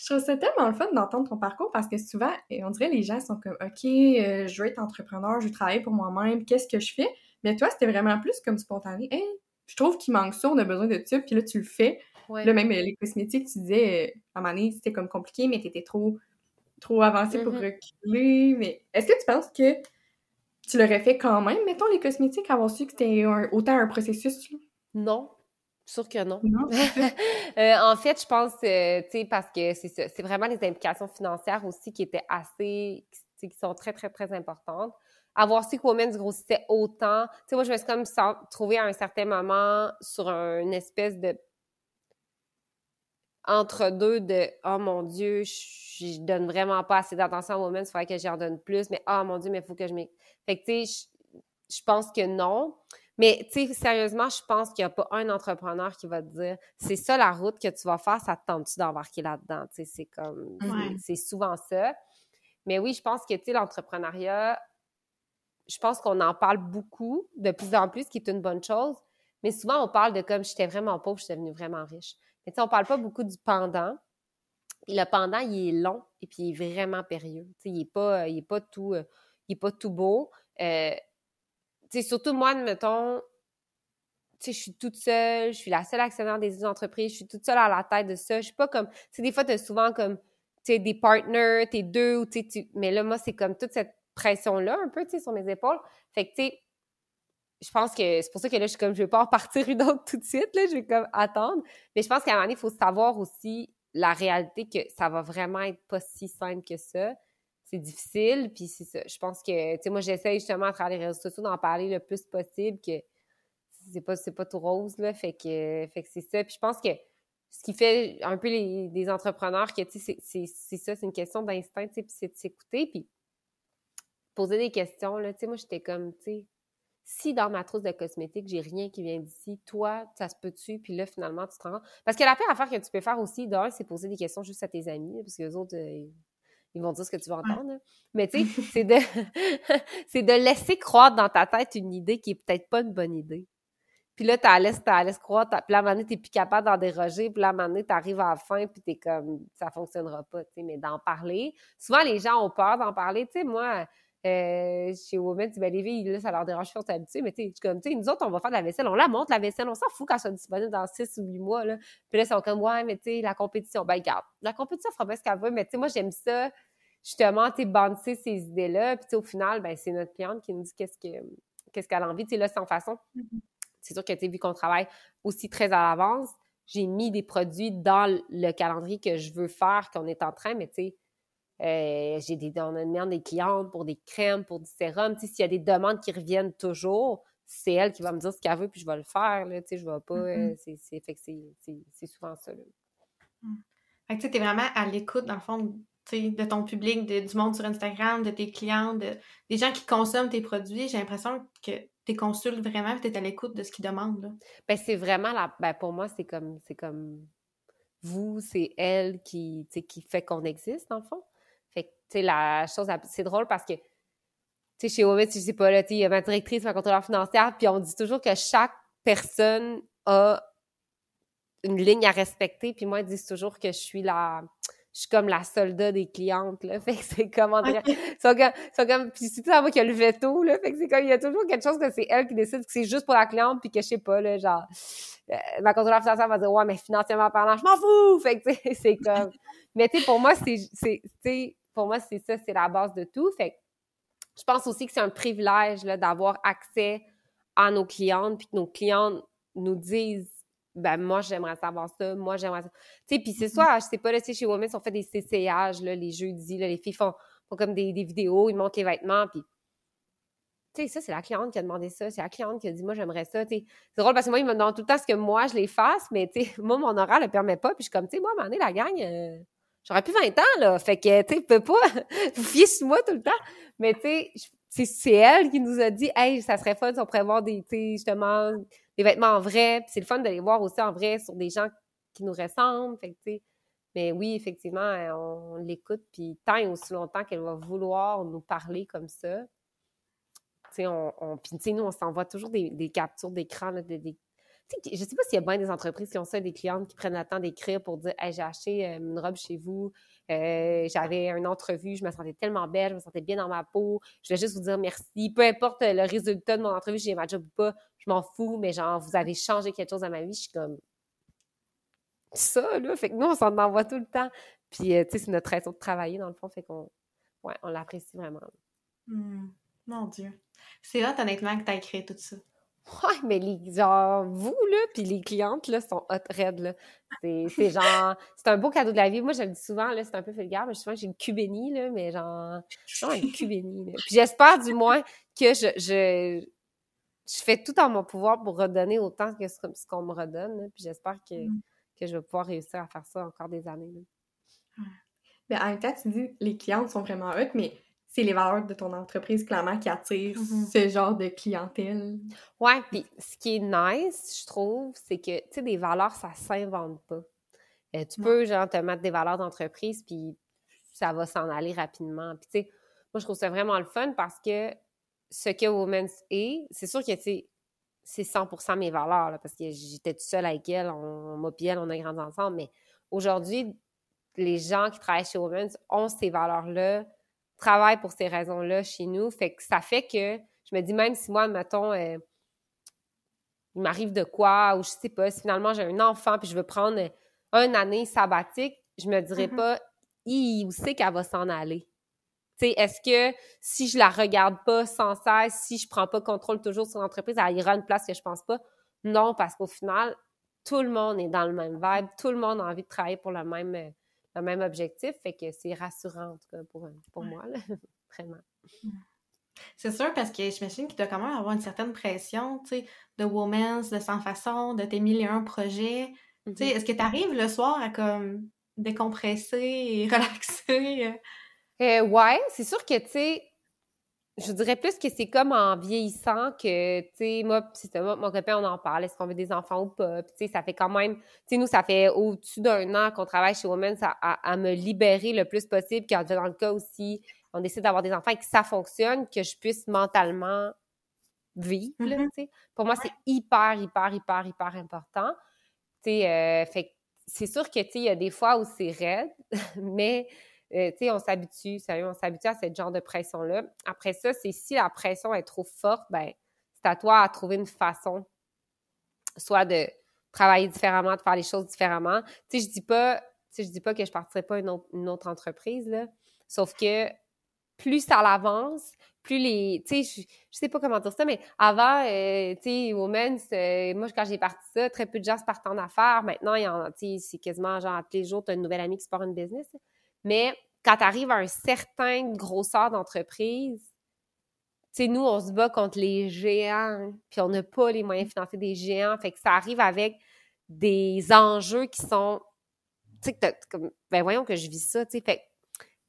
Je trouve ça tellement le fun d'entendre ton parcours parce que souvent, on dirait les gens sont comme OK, euh, je veux être entrepreneur, je veux travailler pour moi-même, qu'est-ce que je fais? Mais toi, c'était vraiment plus comme spontané. Hey, je trouve qu'il manque ça, on a besoin de ça, puis là, tu le fais. Ouais. Là, même euh, les cosmétiques, tu disais, euh, à un moment donné, c'était comme compliqué, mais t'étais trop, trop avancé pour Mhm. reculer. Mais est-ce que tu penses que tu l'aurais fait quand même, mettons, les cosmétiques, avoir su que c'était autant un processus? Non. Sûr que non. Non? Euh, en fait, je pense, euh, tu sais, parce que c'est ça, c'est vraiment les implications financières aussi qui étaient assez, qui sont très, très, très importantes. Avoir su que Women's grossissait autant, tu sais, moi, je me suis comme trouvée à un certain moment sur un- une espèce de entre-deux de « Oh mon Dieu, je je donne vraiment pas assez d'attention à Women's, il faudrait que j'en donne plus, mais oh mon Dieu, mais il faut que je m'y... » Fait que, tu sais, je, je pense que non. Mais, tu sais, sérieusement, je pense qu'il n'y a pas un entrepreneur qui va te dire c'est ça la route que tu vas faire, ça te tente-tu d'embarquer là-dedans? Tu sais, c'est comme. c'est- Ouais. C'est souvent ça. Mais oui, je pense que, tu sais, l'entrepreneuriat, je pense qu'on en parle beaucoup, de plus en plus, ce qui est une bonne chose. Mais souvent, on parle de comme j'étais vraiment pauvre, je suis devenue vraiment riche. Mais tu sais, on parle pas beaucoup du pendant. Et le pendant, il est long et puis il est vraiment périlleux. Tu sais, il est pas, il est pas tout, euh, il est pas tout beau. Euh, tu sais, surtout moi, mettons, tu sais, je suis toute seule, je suis la seule actionnaire des entreprises, je suis toute seule à la tête de ça. Je suis pas comme, tu sais, des fois, tu souvent comme, tu sais, des partners, t'es deux, ou tu sais, mais là, moi, c'est comme toute cette pression-là, un peu, tu sais, sur mes épaules. Fait que, tu sais, je pense que c'est pour ça que là, je suis comme, je vais pas en partir une autre tout de suite, là, je vais comme attendre. Mais je pense qu'à un moment donné, il faut savoir aussi la réalité que ça va vraiment être pas si simple que ça. C'est difficile, puis c'est ça. Je pense que, tu sais, moi, j'essaie justement à travers les réseaux sociaux d'en parler le plus possible, que c'est pas, pas tout rose, là, fait que, fait que c'est ça. Puis je pense que ce qui fait un peu les, entrepreneurs, que, tu sais, c'est ça, c'est une question d'instinct, tu sais, puis c'est de s'écouter, puis poser des questions, là, tu sais, moi, j'étais comme, tu sais, si dans ma trousse de cosmétiques, j'ai rien qui vient d'ici, toi, ça se peut-tu? Puis là, finalement, tu te rends. Parce que la pire affaire que tu peux faire aussi, d'un, c'est poser des questions juste à tes amis, parce que les autres, euh, ils vont dire ce que tu vas entendre. Mais tu sais, c'est de, c'est de laisser croître dans ta tête une idée qui est peut-être pas une bonne idée. Puis là, t'as laisse, t'as laisse croire, puis là, à un moment donné, t'es plus capable d'en déroger, puis là, à un moment donné, t'arrives à la fin, puis t'es comme, ça fonctionnera pas, tu sais, mais d'en parler. Souvent, les gens ont peur d'en parler, tu sais, moi, euh, chez Women, ben, les filles, là, ça leur dérange pas, t'es habitué, mais tu sais, comme, tu sais, nous autres, on va faire de la vaisselle, on la monte, la vaisselle, on s'en fout quand ça soit disponible dans 6 ou 8 mois, là. Puis là, ils sont comme, ouais, mais tu sais, la compétition, ben, regarde, la compétition fera pas ce qu'elle veut, mais tu sais, moi, j'aime ça, justement, tu sais, ces idées-là, puis au final, ben, c'est notre cliente qui nous dit qu'est-ce que qu'est-ce qu'elle a envie, tu sais, là, sans façon. Mm-hmm. C'est sûr que, tu sais, vu qu'on travaille aussi très à l'avance, j'ai mis des produits dans le calendrier que je veux faire, qu'on est en train, mais tu sais, euh, j'ai des, on demande des clientes pour des crèmes, pour du sérum. S'il y a des demandes qui reviennent toujours, c'est elle qui va me dire ce qu'elle veut, puis je vais le faire. Là, je vais pas. Euh, mm-hmm. c'est souvent ça. Là. Mm. Fait que tu es vraiment à l'écoute, dans le fond, de ton public, du monde sur Instagram, de tes clients, de, des gens qui consomment tes produits. J'ai l'impression que tu consultes vraiment tu es à l'écoute de ce qu'ils demandent. Ben, c'est vraiment la. Ben, pour moi, c'est comme c'est comme vous, c'est elle qui, qui fait qu'on existe, dans le fond. Tu sais, la chose, c'est drôle parce que, tu sais, chez Omid, je sais pas, là, il y a ma directrice, ma contrôleur financière, puis on dit toujours que chaque personne a une ligne à respecter, puis moi, ils disent toujours que je suis la je suis comme la soldat des clientes, là. Fait que c'est comme, André, okay. sont comme, sont comme, puis c'est tout à moi qui a le veto, là. Fait que c'est comme, il y a toujours quelque chose que c'est elle qui décide que c'est juste pour la cliente, puis que je sais pas, là, genre, euh, ma contrôleur financière va dire, ouais, mais financièrement parlant, je m'en fous! Fait que, c'est comme, mais tu sais, pour moi, c'est, c'est, tu pour moi, c'est ça, c'est la base de tout. Fait je pense aussi que c'est un privilège d'avoir accès à nos clientes, puis que nos clientes nous disent ben moi j'aimerais savoir ça, moi j'aimerais ça. Tu sais, puis c'est mm-hmm. ça, je sais pas, là, chez Women, on fait des CCH, là, les jeudis, là, les filles font, font comme des, des, vidéos, ils montrent les vêtements, puis tu sais, ça, c'est la cliente qui a demandé ça, c'est la cliente qui a dit, moi, j'aimerais ça, tu sais. C'est drôle parce que moi, ils me demandent tout le temps ce que moi, je les fasse, mais tu sais, moi, mon horaire le permet pas, puis je suis comme, tu sais, moi, à un moment donné, la gang, euh, J'aurais plus 20 ans, là. Fait que, tu sais, peux pas vous fier sur moi tout le temps. Mais, tu sais, c'est elle qui nous a dit, hey, ça serait fun si on pourrait voir des, tu sais, justement, des vêtements en vrai. C'est le fun de les voir aussi en vrai sur des gens qui nous ressemblent. Fait que, tu sais, mais oui, effectivement, on, l'écoute, puis tant et aussi longtemps qu'elle va vouloir nous parler comme ça. Tu sais, on, on nous, on s'envoie toujours des, des captures d'écran, des, des, je sais pas s'il y a bien des entreprises qui ont ça, des clientes qui prennent le temps d'écrire pour dire j'ai acheté euh, une robe chez vous, euh, j'avais une entrevue, je me sentais tellement belle, je me sentais bien dans ma peau, je vais juste vous dire merci. Peu importe le résultat de mon entrevue, j'ai ma job ou pas, je m'en fous, mais genre, vous avez changé quelque chose dans ma vie, je suis comme ça, là. Fait que nous, on s'en envoie tout le temps. Puis, euh, tu sais, c'est notre raison de travailler, dans le fond, fait qu'on on l'apprécie vraiment. Mmh. Mon Dieu. C'est là, honnêtement, que tu as écrit tout ça. Ouais, mais les, genre, vous, là, puis les clientes, là, sont hot red, là. C'est genre, c'est un beau cadeau de la vie. Moi, je le dis souvent, là, c'est un peu vulgaire, mais souvent, j'ai une cubénie, là, mais genre, genre une cubénie, là. Puis j'espère, du moins, que je, je, je fais tout en mon pouvoir pour redonner autant que ce, qu'on me redonne, là. Puis j'espère que, mm. que je vais pouvoir réussir à faire ça encore des années, là. Mais en même temps, tu dis, les clientes sont vraiment hot, mais c'est les valeurs de ton entreprise, clairement, qui attirent mm-hmm. ce genre de clientèle. Ouais, puis ce qui est nice, je trouve, c'est que, tu sais, des valeurs, ça s'invente pas. Euh, tu peux, genre, te mettre des valeurs d'entreprise, puis ça va s'en aller rapidement. Puis, tu sais, moi, je trouve ça vraiment le fun parce que ce que Women's est, c'est sûr que, tu sais, c'est 100% mes valeurs, là, parce que j'étais toute seule avec elle, on, elle, on a grandi ensemble, mais aujourd'hui, les gens qui travaillent chez Women's ont ces valeurs-là, travaillent pour ces raisons-là chez nous, fait que ça fait que je me dis, même si moi, mettons, euh, il m'arrive de quoi, ou je sais pas, si finalement j'ai un enfant puis je veux prendre une année sabbatique, je me dirais Mhm. pas, où c'est qu'elle va s'en aller? Est-ce que si je la regarde pas sans cesse, si je prends pas contrôle toujours sur l'entreprise, elle ira à une place que je pense pas? Non, parce qu'au final, tout le monde est dans le même vibe, tout le monde a envie de travailler pour le même, euh, le même objectif, fait que c'est rassurant, en tout cas, pour, pour moi, là. vraiment. C'est sûr, parce que j'imagine qu'il doit quand même avoir une certaine pression, tu sais, de Women's, de Sans Façon, de tes mille et un projets. Tu sais, Mhm. est-ce que tu arrives le soir à comme décompresser et relaxer? euh? Euh, ouais, c'est sûr que, tu sais, je dirais plus que c'est comme en vieillissant que, tu sais, moi, mon copain, on en parle, est-ce qu'on veut des enfants ou pas? Puis, tu sais, ça fait quand même, tu sais, nous, ça fait au-dessus d'un an qu'on travaille chez Women ça, à, à me libérer le plus possible, quand dans le cas aussi, on décide d'avoir des enfants et que ça fonctionne, que je puisse mentalement vivre, Mhm. tu sais. Pour moi, c'est hyper, hyper, hyper, hyper important. Tu sais, euh, fait c'est sûr que, tu sais, il y a des fois où c'est raide, mais euh, tu sais, on s'habitue, sérieux, on s'habitue à ce genre de pression-là. Après ça, c'est si la pression est trop forte, ben, c'est à toi à trouver une façon, soit de travailler différemment, de faire les choses différemment. Tu sais, je dis pas, tu sais, je dis pas que je partirai pas une une autre entreprise, là. Sauf que plus ça l'avance, plus les, tu sais, je, je sais pas comment dire ça, mais avant, euh, tu sais, Women's, euh, moi, quand j'ai parti ça, très peu de gens se partent en affaires. Maintenant, il y tu sais, c'est quasiment genre, tous les jours, tu as une nouvelle amie qui se part une business. Mais quand tu arrives à un certain grosseur d'entreprise, tu sais, nous, on se bat contre les géants, puis on n'a pas les moyens financiers des géants. Fait que ça arrive avec des enjeux qui sont, tu sais, comme, ben voyons que je vis ça, tu sais. Fait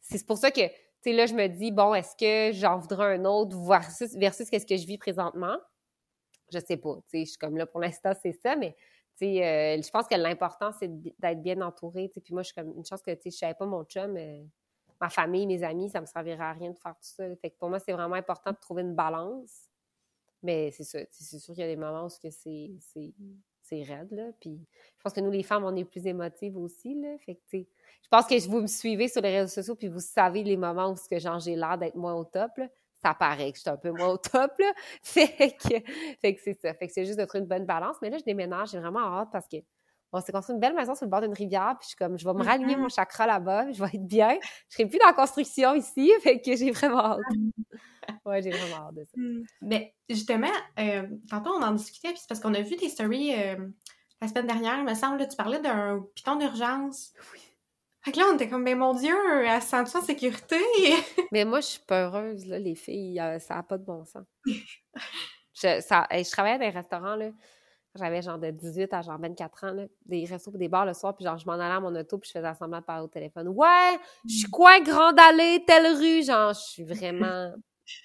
c'est pour ça que, tu sais, là, je me dis, bon, est-ce que j'en voudrais un autre versus, versus qu'est-ce que je vis présentement? Je sais pas, tu sais, je suis comme là, pour l'instant, c'est ça, mais, euh, je pense que l'important, c'est d'être bien entouré, puis moi, je suis comme, une chance que, je savais pas mon chum, euh, ma famille, mes amis, ça me servirait à rien de faire tout ça, fait que pour moi, c'est vraiment important de trouver une balance, mais c'est sais, c'est sûr qu'il y a des moments où c'est, raide, là, puis je pense que nous, les femmes, on est plus émotives aussi, là, je pense que vous me suivez sur les réseaux sociaux, puis vous savez les moments où j'ai l'air d'être moins au top, là. Ça paraît que je suis un peu moins au top, là. Fait que, fait que c'est ça. Fait que c'est juste de trouver une bonne balance. Mais là, je déménage. J'ai vraiment hâte parce que on s'est construit une belle maison sur le bord d'une rivière. Puis je suis comme, je vais me raligner mon chakra là-bas. Je vais être bien. Je serai plus dans la construction ici. Fait que j'ai vraiment hâte. Ouais, j'ai vraiment hâte de ça. Mais justement, euh, tantôt on en discutait, puis c'est parce qu'on a vu tes stories euh, la semaine dernière, il me semble, tu parlais d'un piton d'urgence. Oui. Fait que là, on était comme, ben mon Dieu, elle se sent en sécurité? Mais moi, je suis peureuse, là, les filles. euh, ça n'a pas de bon sens. je, ça, hey, je travaillais dans un restaurant, là. J'avais genre de 18 à genre 24 ans, là, des restos et des bars le soir, puis genre, je m'en allais à mon auto, puis je faisais semblant de parler au téléphone. Ouais, je suis quoi, Grande Allée, telle rue? Genre, je suis vraiment.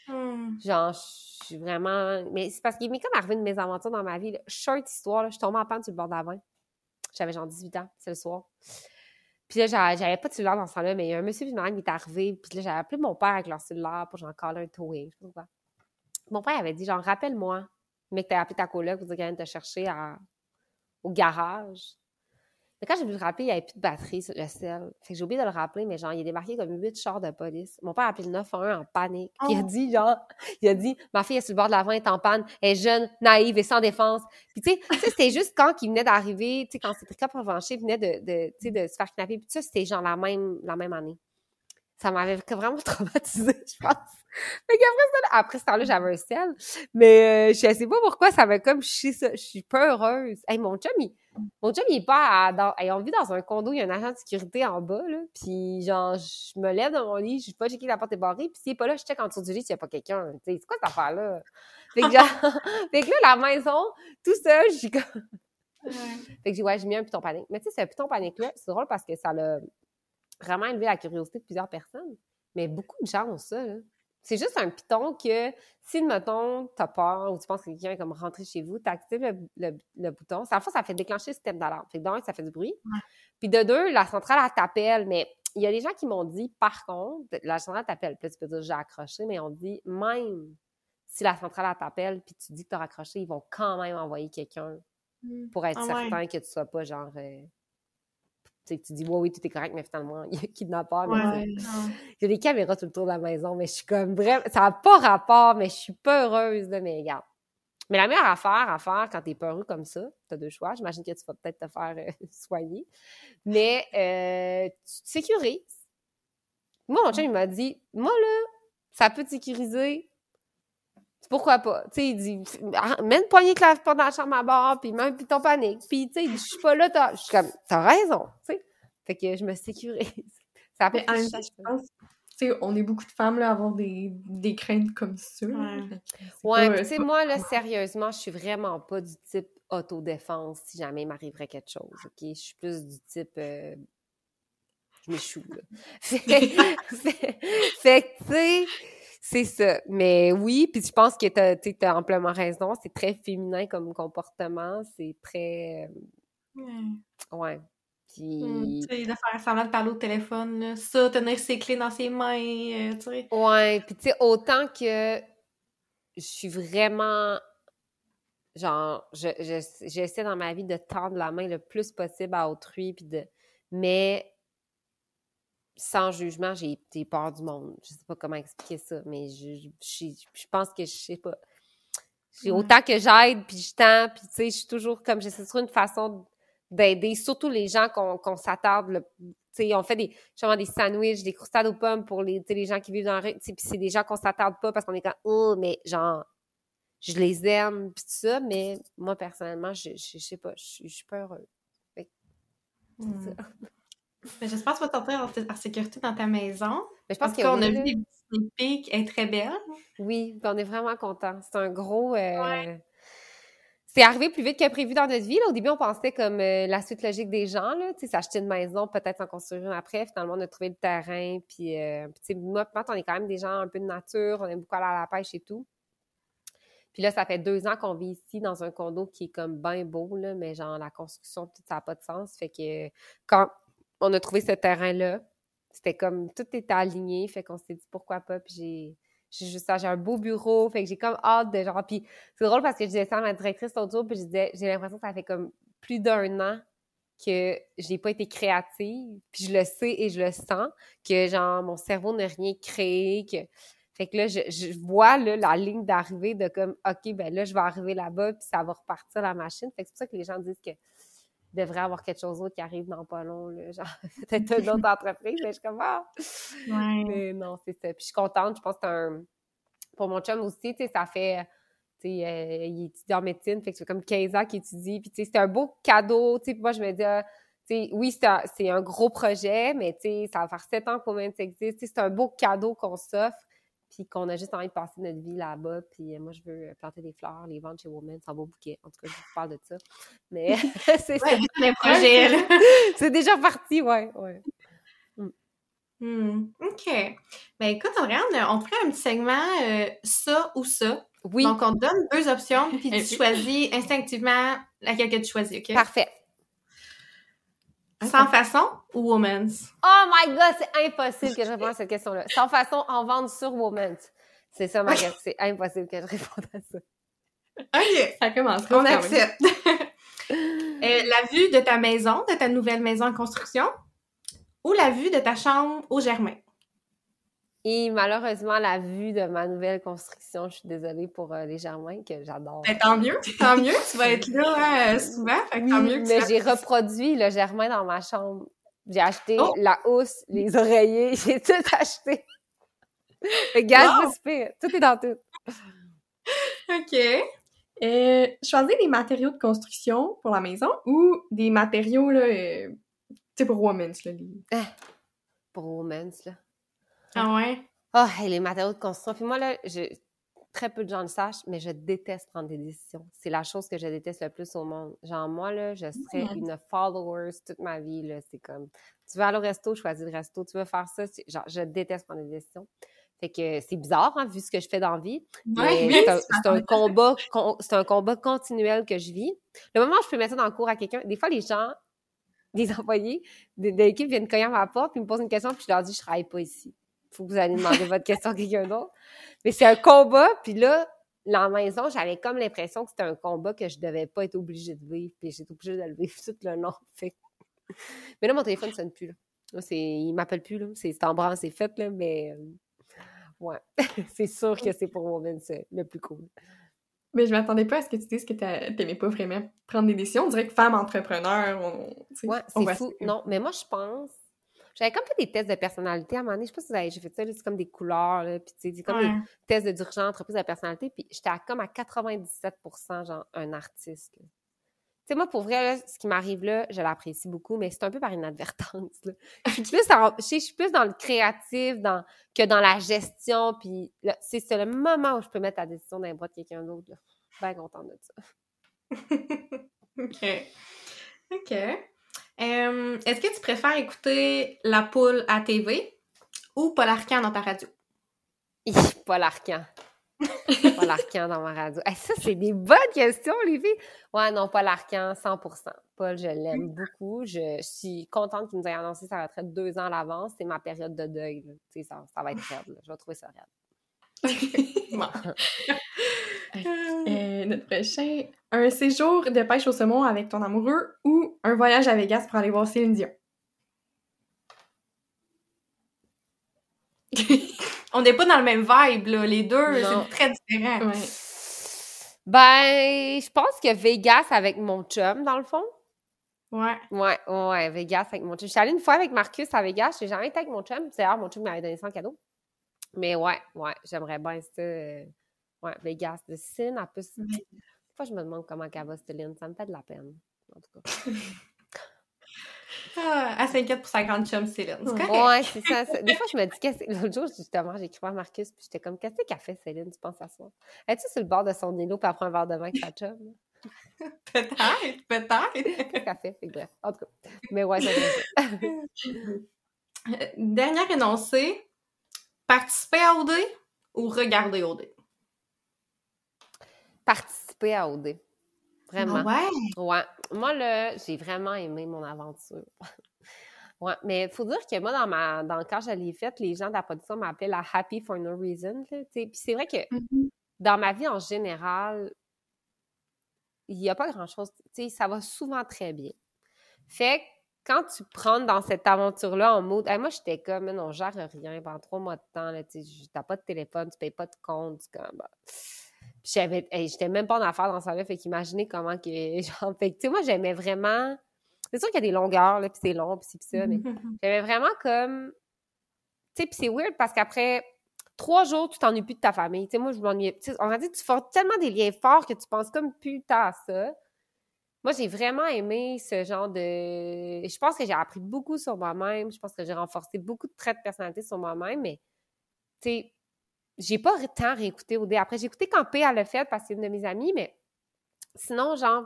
Hmm. Genre, je suis vraiment. Mais c'est parce qu'il m'est comme arrivé une mésaventure dans ma vie. Là. Short histoire, là, je suis tombée en panne sur le bord d'avant. J'avais genre 18 ans, c'est le soir. Puis là, j'a- j'avais pas de cellulaire dans ce temps-là, mais il y a un monsieur finalement qui est arrivé. Puis là, j'avais appelé mon père avec leur cellulaire pour genre caler un towing. Je sais pas. Mon père avait dit genre, rappelle-moi, mais que t'as appelé ta coloc pour dire qu'elle vient te chercher au garage. Mais quand j'ai voulu le rappeler, il n'y avait plus de batterie sur le sel. Fait que j'ai oublié de le rappeler, mais genre, il a débarqué comme huit chars de police. Mon père a appelé le 911 en panique. Puis il a Oh. dit, genre, il a dit, ma fille est sur le bord de la elle est en panne, elle est jeune, naïve et sans défense. Puis tu sais, tu sais, c'était juste quand il venait d'arriver, tu sais, quand Cédric Provencher venait de, de, tu sais, de se faire kidnapper. Puis ça, c'était genre la même, la même année. Ça m'avait vraiment traumatisée, je pense. Fait qu'après ça, après ce temps-là, j'avais un sel. Mais euh, je sais pas pourquoi ça m'a comme chié ça. Je suis pas heureuse. Hey, mon chum, il, mon chum, il est pas à, dans, hey, on vit dans un condo, il y a un agent de sécurité en bas, là. Puis genre, je me lève dans mon lit, je vais pas checker la porte est barrée. Puis s'il est pas là, je check en dessous du lit s'il y a pas quelqu'un. C'est quoi cette affaire-là? Fait que genre, fait que là, la maison, tout seul, je suis comme... Fait que j'ai ouais, j'ai mis un piton panique. Mais tu sais, ce piton panique-là, c'est drôle parce que ça l'a vraiment élevé la curiosité de plusieurs personnes. Mais beaucoup de gens ont ça, là. C'est juste un piton que si, mettons, t'as peur ou tu penses que quelqu'un est comme rentré chez vous, t'actives le, le, le bouton. Ça, fois, ça fait déclencher le système d'alarme. Fait que d'un, ça fait du bruit. Puis de deux, la centrale, elle t'appelle. Mais il y a des gens qui m'ont dit, par contre, la centrale t'appelle. Puis là, tu peux dire, j'ai accroché, mais on dit, même si la centrale t'appelle puis tu dis que tu as raccroché, ils vont quand même envoyer quelqu'un pour être Ah ouais. certain que tu sois pas genre. euh, sais, tu dis, ouais, oui, tout est correct, mais finalement, il y a kidnappeur. Ouais. J'ai des caméras tout le tour de la maison, mais je suis comme bref, ça n'a pas rapport, mais je suis pas heureuse, là, mais regarde. Mais la meilleure affaire à faire quand t'es peureux comme ça, t'as deux choix. J'imagine que tu vas peut-être te faire euh, soigner. Mais euh, tu te sécurises. Moi, mon chum, il m'a dit, moi, là, ça peut te sécuriser. Pourquoi pas? Tu sais, il dit, Ah, mets une poignée de clave pas dans la chambre à bord, puis même puis ton panique. Puis, tu sais, il dit, je suis pas là, t'as... Je suis comme, t'as raison, tu sais. Fait que je me sécurise. Ça a pas en même temps, je pense, tu sais, on est beaucoup de femmes là, à avoir des, des craintes comme ça. Ouais. Que tu sais, moi, là, sérieusement, je suis vraiment pas du type autodéfense si jamais il m'arriverait quelque chose, OK? Je suis plus du type... euh, je m'échoue, là. fait, fait- fait que, tu sais, c'est ça. Mais oui, puis je pense que t'as tu t'as amplement raison. C'est très féminin comme comportement. C'est très... Ouais. ouais. Puis... Hmm, tu sais, de faire semblant de parler au téléphone, là. ça, tenir ses clés dans ses mains, euh, tu sais. Ouais, puis tu sais, autant que je suis vraiment, genre, je, je- j'essaie dans ma vie de tendre la main le plus possible à autrui, puis de, mais sans jugement, j'ai peur du monde. Je sais pas comment expliquer ça, mais je, je, je- pense que je sais pas. J'ai Ouais. autant que j'aide, puis je tends, puis tu sais, je suis toujours comme, j'essaie toujours une façon d'aider, surtout les gens qu'on s'attarde, tu sais, on fait des, justement des sandwichs, des croustades aux pommes pour les, les gens qui vivent dans la rue, tu sais, puis c'est des gens qu'on s'attarde pas parce qu'on est comme, oh, mais genre, je les aime, puis tout ça, mais moi, personnellement, je, je, je sais pas, je, suis- je suis pas heureuse. Hmm. Mais j'espère que tu vas sortir en, en sécurité dans ta maison. Mais je Parce pense qu'on a oui, vu là. des petits elle est très belle. Oui, puis on est vraiment contents. C'est un gros. euh, Ouais. C'est arrivé plus vite que prévu dans notre vie. Là. Au début, on pensait comme euh, la suite logique des gens, là, tu sais, s'acheter une maison, peut-être en construire une après. Finalement, on a trouvé le terrain. Puis, euh, puis, tu sais, moi, on est quand même des gens un peu de nature. On aime beaucoup aller à la pêche et tout. Puis là, ça fait deux ans qu'on vit ici dans un condo qui est comme bien beau, là, mais genre la construction, tout ça n'a pas de sens. Fait que quand on a trouvé ce terrain-là, c'était comme tout était aligné. Fait qu'on s'est dit pourquoi pas. Puis j'ai j'ai juste ça, j'ai un beau bureau. Fait que j'ai comme hâte de genre. Puis c'est drôle parce que je disais ça à ma directrice l'autre jour, puis je disais, j'ai l'impression que ça fait comme plus d'un an que j'ai pas été créative. Puis je le sais et je le sens que genre mon cerveau n'a rien créé, que fait que là, je, vois la ligne d'arrivée de comme, OK, ben là, je vais arriver là-bas, puis ça va repartir la machine. Fait que c'est pour ça que les gens disent que devrait avoir quelque chose d'autre qui arrive dans pas long, là, genre peut-être une autre entreprise, mais je suis comme, ah! Ouais. Mais non, c'est ça. Puis je suis contente, je pense que c'est un... Pour mon chum aussi, tu sais, ça fait... Tu sais, euh, il étudie en médecine, fait que c'est comme 15 ans qu'il étudie. Puis tu sais, c'est un beau cadeau, tu sais, moi, je me dis... ah, tu sais, oui, c'est un, c'est un gros projet, mais tu sais, ça va faire sept ans qu'au moins ça existe. Tu sais, C'est un beau cadeau qu'on s'offre, puis qu'on a juste envie de passer notre vie là-bas. Puis euh, moi, je veux planter des fleurs, les vendre chez Woman, c'est un beau bouquet. En tout cas, je vous parle de ça. Mais c'est ça. Ouais, les projets. C'est déjà parti, ouais, ouais. Hmm, OK. Ben écoute, Andréane, on ferait un petit segment euh, ça ou ça. Oui, Donc, on te donne deux options, puis tu choisis instinctivement laquelle que tu choisis, OK? parfait. Sans façon ou woman's? Oh my god, c'est impossible que je réponde à cette question-là. Sans façon, en vendre sur Woman. C'est ça ma question. C'est impossible que je réponde à ça. OK. Ça commence. On accepte. Euh, la vue de ta maison, de ta nouvelle maison en construction, ou la vue de ta chambre au Germain? Et malheureusement, la vue de ma nouvelle construction, je suis désolée pour euh, les Germains, que j'adore. Ben, tant mieux, tant mieux. Tu vas être là hein, souvent, fait que tant mieux Oui, que mais j'ai reproduit le Germain dans ma chambre. J'ai acheté Oh! la housse, les oreillers, j'ai tout acheté. Le gaz, Wow! c'est. Tout est dans tout. OK. Euh, choisir des matériaux de construction pour la maison ou des matériaux, là, euh, tu sais, pour women's, là. les- Pour Women's, là. Ah ouais? Ah, et les matériaux de construction. Puis moi, là, je, très peu de gens le sachent, mais je déteste prendre des décisions. C'est la chose que je déteste le plus au monde. Genre, moi, là, je serais Mm. une follower toute ma vie, là. C'est comme, tu veux aller au resto, choisis le resto. Tu veux faire ça, genre, je déteste prendre des décisions. Fait que c'est bizarre, hein, vu ce que je fais dans la vie. Ouais, c'est un, un combat, con- c'est un combat continuel que je vis. Le moment où je peux mettre ça dans le cours à quelqu'un, des fois, les gens, des employés de, de l'équipe viennent cogner à ma porte, puis me posent une question, puis je leur dis, je travaille pas ici. Faut que vous allez demander votre question à quelqu'un d'autre. Mais c'est un combat, puis là, la maison, j'avais comme l'impression que c'était un combat que je devais pas être obligée de vivre, puis j'étais obligée de le vivre tout le long. Fait. Mais là, mon téléphone ne sonne plus. Là. Là, c'est... Il m'appelle plus, là. C'est, en branle, c'est fait, là, mais euh, ouais. c'est sûr que c'est pour moi c'est le plus cool. Mais je m'attendais pas à ce que tu dises que t'aimais pas vraiment prendre des décisions. On dirait que femme entrepreneur, on, ouais, c'est fou. Non, mais moi, je pense j'avais comme fait des tests de personnalité à un moment donné. Je sais pas si vous avez j'ai fait ça, c'est comme des couleurs, là, puis tu sais, comme des tests de dirigeant entreprise de personnalité. Puis j'étais comme à 97% genre un artiste. Tu sais, moi, pour vrai, ce qui m'arrive là, je l'apprécie beaucoup, mais c'est un peu par inadvertance. Je, suis plus dans, je, suis plus dans le créatif dans, que dans la gestion. Puis c'est le moment où je peux mettre la décision dans les bras de quelqu'un d'autre. Bien contente de ça. OK. OK. Euh, est-ce que tu préfères écouter La Poule à TV ou Paul Arcan dans ta radio? Paul Arcan. Paul Arcan dans ma radio. ça, c'est des bonnes questions, les filles. Ouais, non, Paul Arcan, 100% Paul, je l'aime beaucoup. Je suis contente qu'il nous ait annoncé sa retraite deux ans à l'avance. C'est ma période de deuil. Ça, ça va être raide. Je vais trouver ça raide. Euh, notre prochain, un séjour de pêche au saumon avec ton amoureux ou un voyage à Vegas pour aller voir Céline Dion? On n'est pas dans le même vibe, là. Les deux, c'est très différent. Ben, je pense que Vegas avec mon chum, dans le fond. Ouais. Ouais, ouais, Vegas avec mon chum. Je suis allée une fois avec Marcus à Vegas. J'ai jamais été avec mon chum. D'ailleurs, mon chum m'avait donné ça en cadeau. Mais ouais, ouais, j'aimerais bien ça. Euh, Ouais, Vegas de Céline, en plus. Des fois, je me demande comment elle va, Céline. Ça me fait de la peine, en tout cas. ah, elle s'inquiète pour sa grande chum, Céline. C'est correct. Ouais, c'est ça, Des fois, je me dis, l'autre jour, justement, j'ai écrit à Marcus, puis j'étais comme, qu'est-ce qu'elle fait, Céline, tu penses à ça? Es-tu sur le bord de son îlot, puis elle prend un verre de vin avec sa chum? peut-être, peut-être. Qu'est-ce qu'elle fait? bref, en tout cas. Mais ouais, ça Dernier énoncé, participer à OD ou regarder OD? Participer à OD. Vraiment. Ouais? Ouais. Moi, là, j'ai vraiment aimé mon aventure. ouais. Mais il faut dire que moi, dans, ma, dans quand je l'ai faite, les gens de la production m'appelaient la happy for no reason. Puis c'est vrai que mm-hmm. dans ma vie en général, il n'y a pas grand-chose. Tu sais, ça va souvent très bien. Fait que quand tu prends dans cette aventure-là en mode, moi, j'étais comme, non, gère rien pendant trois mois de temps, tu n'as pas de téléphone, tu payes pas de compte, comme, bah, j'avais, j'étais même pas en affaire dans ça là, fait qu'imaginez comment que, genre, fait tu sais, moi, j'aimais vraiment, c'est sûr qu'il y a des longueurs, là, puis c'est long, puis c'est ça, mais j'aimais vraiment comme, tu sais, puis c'est weird parce qu'après trois jours, tu t'ennuies plus de ta famille. Tu sais, moi, je m'ennuyais, on a dit, tu formes tellement des liens forts que tu penses comme plus à ça. Moi, j'ai vraiment aimé ce genre de. Je pense que j'ai appris beaucoup sur moi-même. Je pense que j'ai renforcé beaucoup de traits de personnalité sur moi-même, mais, tu sais, j'ai pas tant réécouté au dé. Après, j'ai écouté quand P le fait parce que c'est une de mes amies, mais sinon, genre,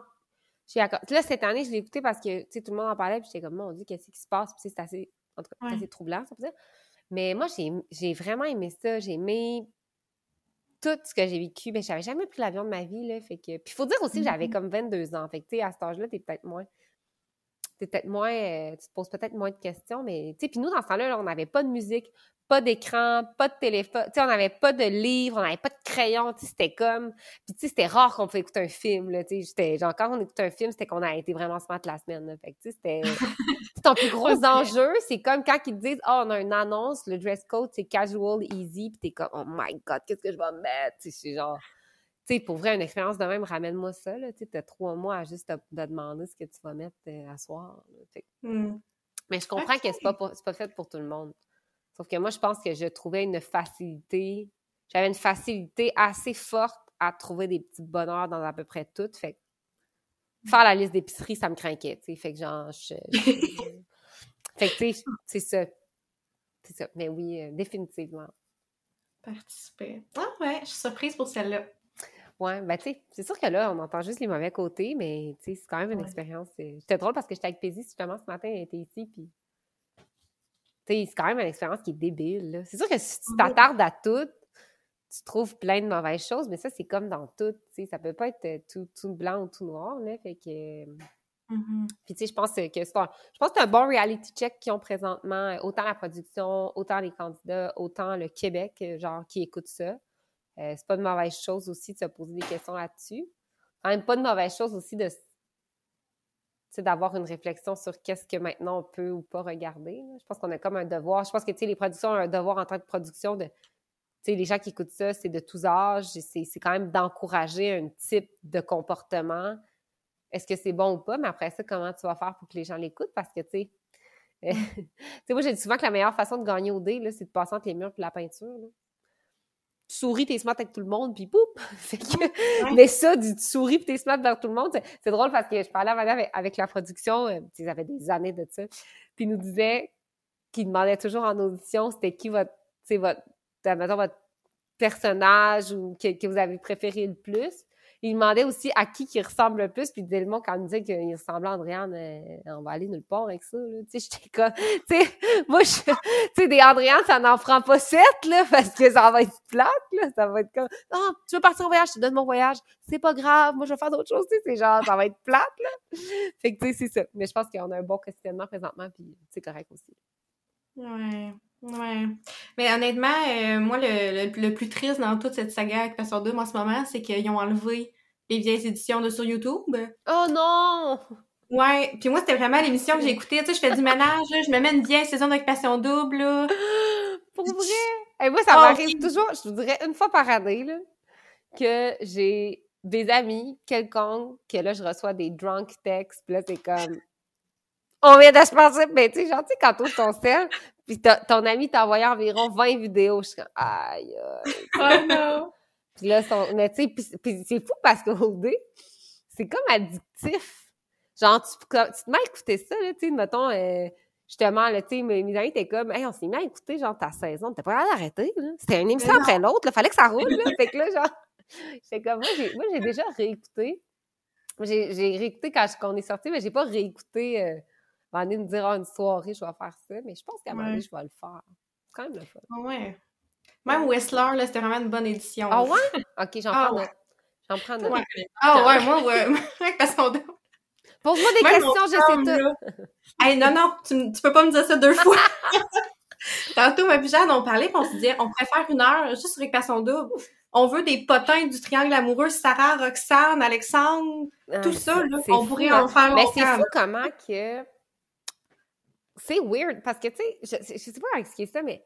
j'ai Là, cette année, je l'ai écouté parce que, tu sais, tout le monde en parlait, puis j'étais comme, on dit, qu'est-ce qui se passe? Puis c'est assez, en tout cas, assez troublant, ça peut dire. Mais moi, j'ai vraiment aimé ça. J'ai aimé tout ce que j'ai vécu. Mais ben, j'avais jamais pris l'avion de ma vie, là. Fait que... Puis il faut dire aussi que j'avais mm-hmm. comme 22 ans. Fait que, tu sais, à cet âge-là, t'es peut-être moins... Peut-être moins... Euh, tu te poses peut-être moins de questions, mais, tu sais, puis nous, dans ce temps-là, on n'avait pas de musique, pas d'écran, pas de téléphone, tu sais, on n'avait pas de livre, on n'avait pas de crayon, tu sais, c'était comme, puis tu sais, c'était rare qu'on pouvait écouter un film, là, tu sais, genre, quand on écoutait un film, c'était qu'on a été vraiment smart la semaine, là, fait que, tu sais, c'était, ton plus gros enjeu, c'est comme quand ils te disent, oh, on a une annonce, le dress code, c'est casual, easy, puis t'es comme, oh my god, qu'est-ce que je vais mettre, tu sais, genre, sais, pour vrai, une expérience de même, ramène-moi ça, là, tu t'as trois mois à juste te, demander ce que tu vas mettre euh, à soir, mmh. Mais je comprends que c'est pas, pas fait pour tout le monde. Sauf que moi, je pense que je trouvais une facilité, j'avais une facilité assez forte à trouver des petits bonheurs dans à peu près tout. Fait que faire la liste d'épicerie, ça me craquait. Fait que genre, je, fait que, tu sais, c'est ça. C'est ça. Mais oui, euh, définitivement. Participer. Ah ouais, je suis surprise pour celle-là. Ouais, ben tu sais, c'est sûr que là, on entend juste les mauvais côtés, mais tu sais, c'est quand même une expérience. C'était drôle parce que j'étais avec Paisy justement ce matin, elle était ici, puis c'est quand même une expérience qui est débile. C'est sûr que si tu t'attardes à tout, tu trouves plein de mauvaises choses, mais ça, c'est comme dans tout. Ça peut pas être euh, tout, tout, blanc ou tout noir. Là, fait que... Mmh Puis, tu sais, je pense que c'est un, je pense que un bon reality check qu'ils ont présentement, autant la production, autant les candidats, autant le Québec, euh, genre, qui écoute ça. Euh, c'est pas de mauvaise chose aussi de se poser des questions là-dessus. Quand même pas de mauvaise chose aussi de d'avoir une réflexion sur qu'est-ce que maintenant on peut ou pas regarder. Je pense qu'on a comme un devoir. Je pense que les productions ont un devoir en tant que production de. Les gens qui écoutent ça, c'est de tous âges. C'est quand même d'encourager un type de comportement. Est-ce que c'est bon ou pas? Mais après ça, comment tu vas faire pour que les gens l'écoutent? Parce que, tu sais, moi, j'ai dit souvent que la meilleure façon de gagner au dé, c'est de passer entre les murs et la peinture tu souris, t'es smart avec tout le monde, puis pouf! Mais ça, du, tu souris puis t'es smart vers tout le monde, c'est drôle parce que je parlais avec, avec la production, euh, ils avaient des années de ça, puis ils nous disaient qu'ils demandaient toujours en audition c'était qui votre, votre, votre personnage ou que, vous avez préféré le plus il demandait aussi à qui il ressemble le plus, puis le quand il me disait qu'il ressemblait à Andréane, euh, on va aller nulle part avec ça. Tu sais, j'étais comme, tu sais, moi, je, tu sais, des Andréane, ça n'en prend pas sept, là, parce que ça va être plate, là, ça va être comme, non, tu veux partir en voyage, je te donne mon voyage, c'est pas grave, moi, je vais faire d'autres choses, tu sais, c'est genre, ça va être plate, là. Fait que, tu sais, c'est ça. Mais je pense qu'on a un bon questionnement présentement, puis c'est correct aussi. Ouais. Ouais. Mais honnêtement, euh, moi, le, le, plus triste dans toute cette saga avec Passion 2 en ce moment, c'est qu'ils ont enlevé les vieilles éditions de sur YouTube. Oh non! Ouais, puis moi, c'était vraiment l'émission que j'ai écoutée. Tu sais, je fais du ménage, je me mets une vieille saison d'occupation double, là. Pour vrai? Et moi, ça oh, m'arrive toujours, je vous dirais, une fois par année, là, que j'ai des amis quelconques, que là, je reçois des drunk texts, puis là, c'est comme... On vient de se passer, mais tu sais, genre, tu sais, quand ton sel, puis ton ami t'a envoyé environ 20 vidéos, je suis comme, aïe, aïe. Oh non! Puis là, mais tu sais, c'est fou parce qu'au dé, c'est comme addictif. Genre, tu, tu te mets à écouter ça, là, tu sais, mettons, euh, justement, là, tu sais, mes, amis étaient comme, hey, on s'est mis à écouter, genre, ta saison, t'as pas à d'arrêter, là. C'était une émission après l'autre, là, fallait que ça roule, là. fait que là, genre, j'étais comme, moi, j'ai, moi, j'ai déjà réécouté. J'ai, j'ai réécouté quand, on est sorti, mais j'ai pas réécouté, euh, me dire, oh, une soirée, je vais faire ça, mais je pense qu'à un moment donné, je vais le faire. C'est quand même le fun. Ouais. Même Whistler, là, c'était vraiment une bonne édition. Ah ouais? OK, j'en ah prends note. J'en prends note. Ah ouais, moi, ouais. Parce qu'on... Pose-moi des questions, je sais tout. hey, non, non, tu, tu peux pas me dire ça deux fois. Tantôt, ma Jeanne, on parlait, puis on se disait, on préfère une heure juste sur Équation double. On veut des potins du triangle amoureux, Sarah, Roxane, Alexandre, ah, tout ça, là. On pourrait en hein. faire longtemps. Mais c'est fou comment que... C'est weird, parce que, tu sais, je, je sais pas expliquer ça, mais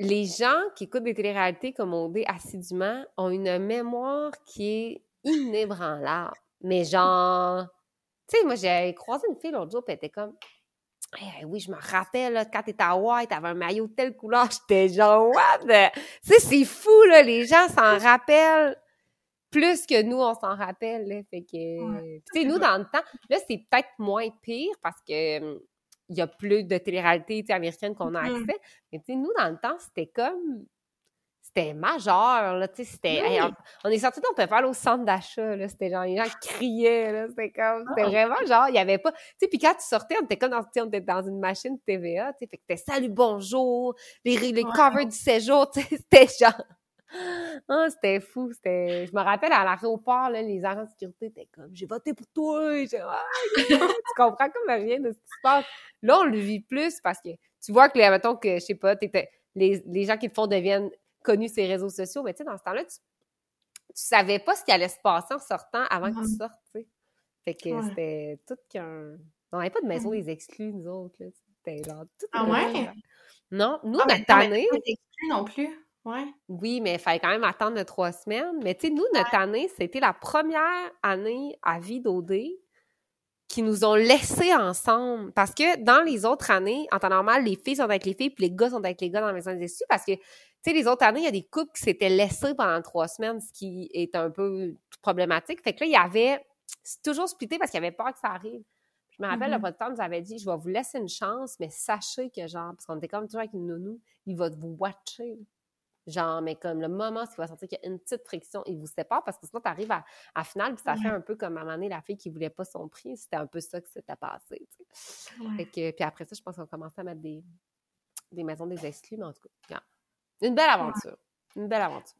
les gens qui écoutent des téléréalités comme on dit assidûment ont une mémoire qui est inébranlable. Mais genre, tu sais, moi, j'ai croisé une fille l'autre jour, puis elle était comme, oui, je me rappelle, là, quand t'étais à Hawaii, t'avais un maillot de telle couleur, j'étais genre, what? Tu sais, c'est fou, là, les gens s'en rappellent plus que nous, on s'en rappelle, là. Fait que, tu sais, nous, dans le temps, là, c'est peut-être moins pire parce que hum, il y a plus de télé-réalité américaine qu'on a mm-hmm. accès. Mais tu sais, nous, dans le temps, c'était comme. C'était majeur, là, tu sais, c'était... on, est sortis, on pouvait pas aller au centre d'achat, là, c'était genre, les gens criaient, là, c'était comme... C'était ah. vraiment genre, il y avait pas... Tu sais, puis quand tu sortais, on était comme dans, on était dans une machine TVA, tu sais, fait que c'était « Salut, bonjour », les, les covers du séjour, tu sais, c'était genre... Ah, c'était fou. C'était... Je me rappelle à l'aéroport, là, les agents de sécurité étaient comme J'ai voté pour toi. Ah, tu comprends comme rien de ce qui se passe. Là, on le vit plus parce que tu vois que, mettons que, je sais pas, les, les gens qui le font deviennent connus sur les réseaux sociaux, mais tu sais, dans ce temps-là, tu, tu savais pas ce qui allait se passer en sortant avant que tu sortes. Fait que c'était tout qu'un. On n'avait pas de maison des exclus, nous autres, là. C'était genre tout. Ah ouais? Non, nous, ah, notre année. Pas d'exclus non plus. Ouais. Oui, mais il fallait quand même attendre de trois semaines. Mais tu sais, nous, notre année, c'était la première année à vie d'OD qui nous ont laissés ensemble. Parce que dans les autres années, en temps normal, les filles sont avec les filles, puis les gars sont avec les gars dans la maison des essuies. Parce que, tu sais, les autres années, il y a des couples qui s'étaient laissés pendant trois semaines, ce qui est un peu problématique. Fait que là, il y avait. C'est toujours splitté parce qu'il y avait peur que ça arrive. Je me rappelle, le mm-hmm. producteur nous avait dit Je vais vous laisser une chance, mais sachez que, genre, parce qu'on était comme toujours avec une nounou, il va vous watcher. Genre, mais comme le moment où il va sentir qu'il y a une petite friction, il vous sépare parce que sinon, tu arrives à, à finale, puis ça fait un peu comme à un moment donné, la fille qui voulait pas son prix. C'était un peu ça que s'était passé. puis après ça, je pense qu'on commençait à mettre des, des maisons des exclus, mais en tout cas, une belle aventure. Une belle aventure.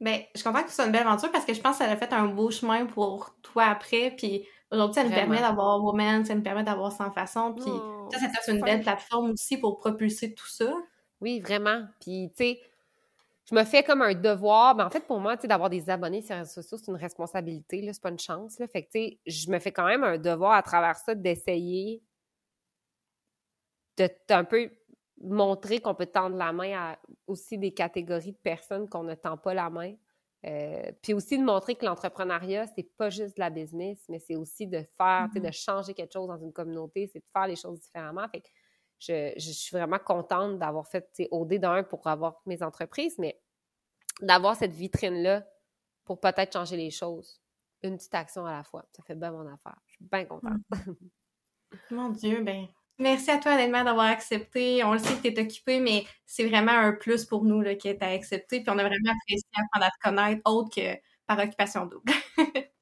Ben, je comprends que ce soit une belle aventure parce que je pense que ça a fait un beau chemin pour toi après. Puis aujourd'hui, ça nous permet d'avoir Woman, ça nous permet d'avoir Sans Façon. Puis oh, ça, c'est une belle plateforme aussi pour propulser tout ça. Oui, vraiment. Puis, tu sais, je me fais comme un devoir. Mais en fait, pour moi, d'avoir des abonnés sur les réseaux sociaux, c'est une responsabilité, là, c'est pas une chance. Là. Fait que, tu sais, je me fais quand même un devoir à travers ça d'essayer de un peu montrer qu'on peut tendre la main à aussi des catégories de personnes qu'on ne tend pas la main. Euh, puis aussi de montrer que l'entrepreneuriat, c'est pas juste de la business, mais c'est aussi de faire, sais, de changer quelque chose dans une communauté, c'est de faire les choses différemment. Fait que je, je suis vraiment contente d'avoir fait, OD d'un pour avoir mes entreprises, mais d'avoir cette vitrine-là pour peut-être changer les choses. Une petite action à la fois. Ça fait bien mon affaire. Je suis bien contente. Mon Dieu, ben. Merci à toi, honnêtement, d'avoir accepté. On le sait que tu es occupé, mais c'est vraiment un plus pour nous là, que tu as accepté. Puis on a vraiment apprécié apprendre à te connaître autre que par occupation double.